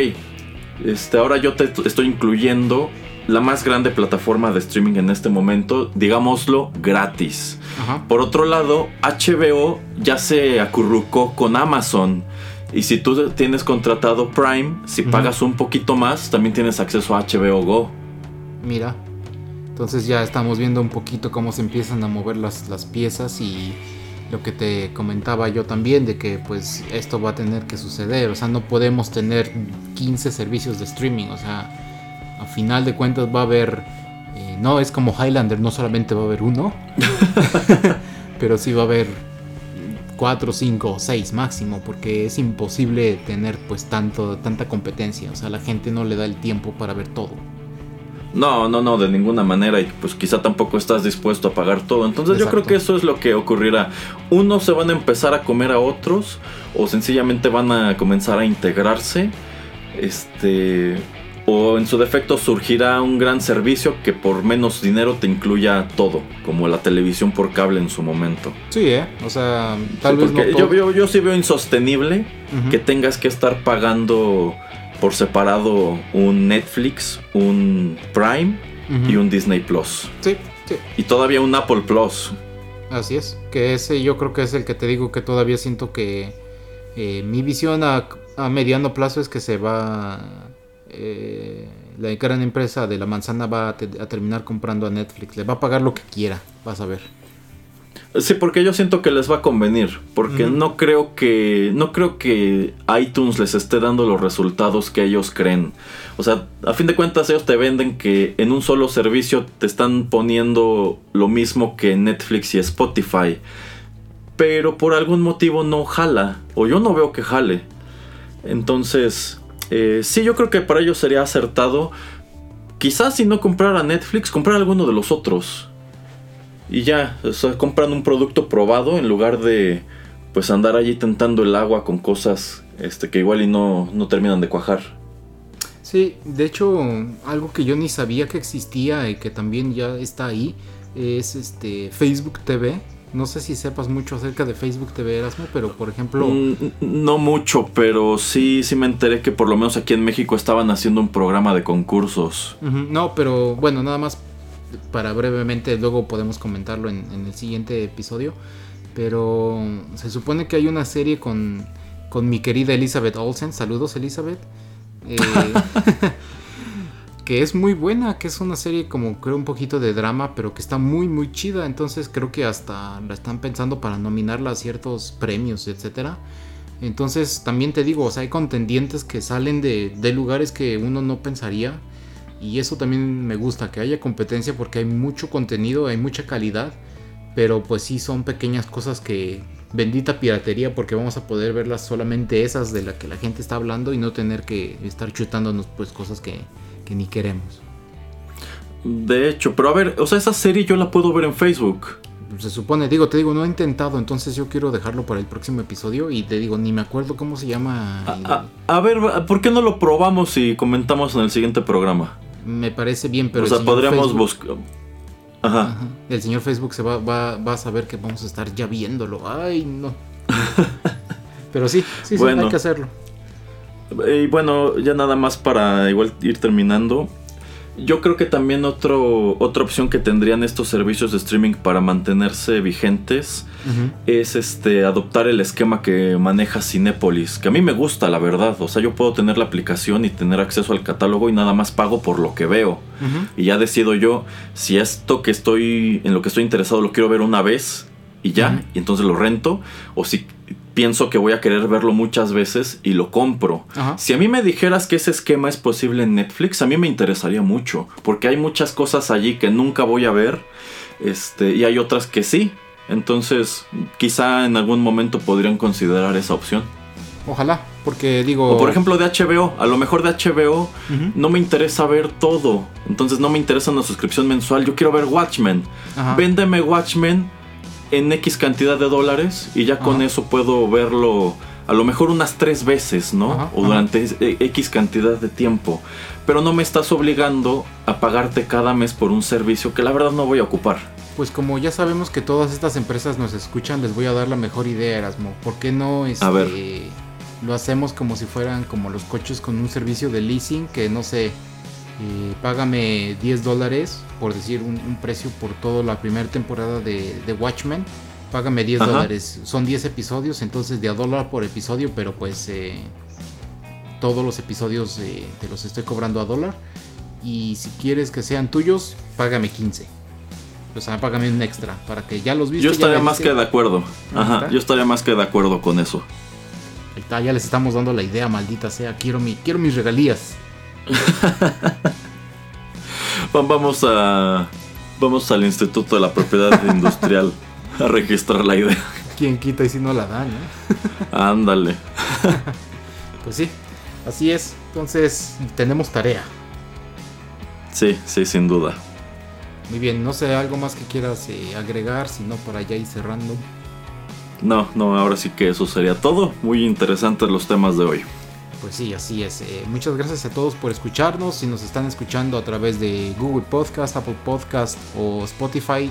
este, ahora yo te estoy incluyendo la más grande plataforma de streaming en este momento, digámoslo, gratis. ajá. Por otro lado, HBO ya se acurrucó con Amazon. Y si tú tienes contratado Prime, si pagas un poquito más, también tienes acceso a HBO Go. Mira. Entonces ya estamos viendo un poquito cómo se empiezan a mover las, las piezas y lo que te comentaba yo también de que pues esto va a tener que suceder. O sea, no podemos tener 15 servicios de streaming. O sea, a final de cuentas va a haber... eh, no es como Highlander, no solamente va a haber uno. pero sí va a haber 4, 5 o 6 máximo. Porque es imposible tener pues tanto, tanta competencia. O sea, la gente no le da el tiempo para ver todo. No, no, no, de ninguna manera. Y pues quizá tampoco estás dispuesto a pagar todo. Entonces yo creo que eso es lo que ocurrirá. Unos se van a empezar a comer a otros. O sencillamente van a comenzar a integrarse. Este. O en su defecto surgirá un gran servicio que por menos dinero te incluya todo. Como la televisión por cable en su momento. Sí, ¿eh? O sea, tal Sí, vez no porque todo. yo, yo, yo sí veo insostenible que tengas que estar pagando por separado un Netflix, un Prime y un Disney Plus. Sí, sí, Y todavía un Apple Plus. así es. Que ese yo creo que es el que te digo que todavía siento que eh, mi visión a, a mediano plazo es que se va... eh, la gran empresa de la manzana va a, te- a terminar comprando a Netflix. Le va a pagar lo que quiera, vas a ver. Sí, porque yo siento que les va a convenir, porque no creo que no creo que iTunes les esté dando los resultados que ellos creen. O sea, a fin de cuentas ellos te venden que en un solo servicio te están poniendo lo mismo que Netflix y Spotify. Pero por algún motivo no jala, o yo no veo que jale. Entonces, eh, sí, yo creo que para ellos sería acertado, quizás si no comprar a Netflix, comprar alguno de los otros. Y ya, o sea, compran un producto probado en lugar de pues andar allí tentando el agua con cosas este, que igual y no, no terminan de cuajar. Sí, de hecho, algo que yo ni sabía que existía y que también ya está ahí es este Facebook TV. No sé si sepas mucho acerca de Facebook TV Erasmo, pero por ejemplo, Mm, No mucho, pero sí, sí me enteré que por lo menos aquí en México estaban haciendo un programa de concursos. No, pero bueno, nada más para brevemente, luego podemos comentarlo en, en el siguiente episodio. Pero se supone que hay una serie con, con mi querida Elizabeth Olsen. Saludos, Elizabeth. Eh, que es muy buena, que es una serie como creo un poquito de drama, pero que está muy muy chida. Entonces creo que hasta la están pensando para nominarla a ciertos premios, etcétera. Entonces también te digo, o sea, hay contendientes que salen de, lugares que uno no pensaría. Y eso también me gusta, que haya competencia porque hay mucho contenido, hay mucha calidad. Pero pues sí son pequeñas cosas que... Bendita piratería porque vamos a poder verlas solamente esas de las que la gente está hablando y no tener que estar chutándonos pues cosas que, que ni queremos. De hecho, pero a ver, o sea, esa serie yo la puedo ver en Facebook. Se supone, digo, te digo, no he intentado, entonces yo quiero dejarlo para el próximo episodio y te digo, ni me acuerdo cómo se llama. el- A, a ver, ¿por qué no lo probamos y comentamos en el siguiente programa? me parece bien, pero... o sea, podríamos buscar... Ajá. Ajá. El señor Facebook se va, va, va a saber que vamos a estar ya viéndolo. Ay, no. Pero sí, sí, sí, Bueno. hay que hacerlo. Y bueno, ya nada más para igual ir terminando. Yo creo que también otro, otra opción que tendrían estos servicios de streaming para mantenerse vigentes es este adoptar el esquema que maneja Cinépolis, que a mí me gusta, la verdad. O sea, yo puedo tener la aplicación y tener acceso al catálogo y nada más pago por lo que veo. Y ya decido yo si esto que estoy en lo que estoy interesado lo quiero ver una vez y ya, y entonces lo rento o si pienso que voy a querer verlo muchas veces y lo compro. Ajá. Si a mí me dijeras que ese esquema es posible en Netflix, a mí me interesaría mucho, porque hay muchas cosas allí que nunca voy a ver, este, y hay otras que sí. Entonces, quizá en algún momento podrían considerar esa opción. Ojalá, porque digo. O por ejemplo de HBO, a lo mejor de HBO no me interesa ver todo, entonces no me interesa una suscripción mensual, yo quiero ver Watchmen. Ajá. Véndeme Watchmen en X cantidad de dólares y ya con Ajá. eso puedo verlo a lo mejor unas tres veces, ¿no? Ajá, o durante eh, X cantidad de tiempo. Pero no me estás obligando a pagarte cada mes por un servicio que la verdad no voy a ocupar. Pues como ya sabemos que todas estas empresas nos escuchan, les voy a dar la mejor idea, Erasmo. ¿Por qué no este, A ver. lo hacemos como si fueran como los coches con un servicio de leasing que no sé, eh, págame 10 dólares, por decir un, un precio por toda la primera temporada de, de Watchmen. Págame 10 Ajá. dólares. Son 10 episodios, entonces de a dólar por episodio, pero pues eh, todos los episodios eh, te los estoy cobrando a dólar. Y si quieres que sean tuyos, págame 15. O sea, págame un extra para que ya los viste. Yo estaría más que de acuerdo. Ajá, está. yo estaría más que de acuerdo con eso. Ahí está, ya les estamos dando la idea, maldita sea. Quiero, mi, quiero mis regalías. Va- Vamos a vamos al Instituto de la Propiedad Industrial a registrar la idea. Quien quita y si no la dan, ¿eh? Ándale. Pues sí, así es. Entonces, tenemos tarea. Sí, sí, sin duda. Muy bien, no sé, algo más que quieras eh, agregar, si no, por allá y cerrando. No, no, ahora sí que eso sería todo. Muy interesantes los temas de hoy. Pues sí, así es. Eh, muchas gracias a todos por escucharnos. Si nos están escuchando a través de Google Podcast, Apple Podcast o Spotify,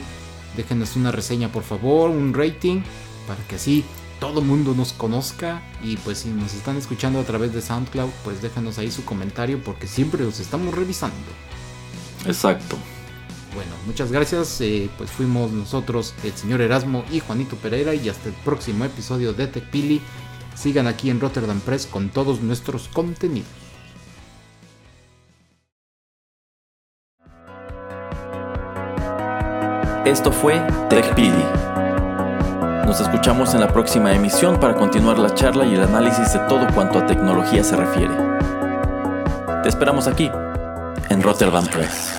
déjenos una reseña por favor, un rating, para que así todo mundo nos conozca. Y pues si nos están escuchando a través de SoundCloud, pues déjanos ahí su comentario porque siempre los estamos revisando. Exacto. Bueno, muchas gracias. eh, pues fuimos nosotros, el señor Erasmo y Juanito Pereira. Y hasta el próximo episodio de TechPili. Sigan aquí en Rotterdam Press con todos nuestros contenidos. Esto fue TechPili. Nos escuchamos en la próxima emisión para continuar la charla y el análisis de todo cuanto a tecnología se refiere. Te esperamos aquí, en Rotterdam Press.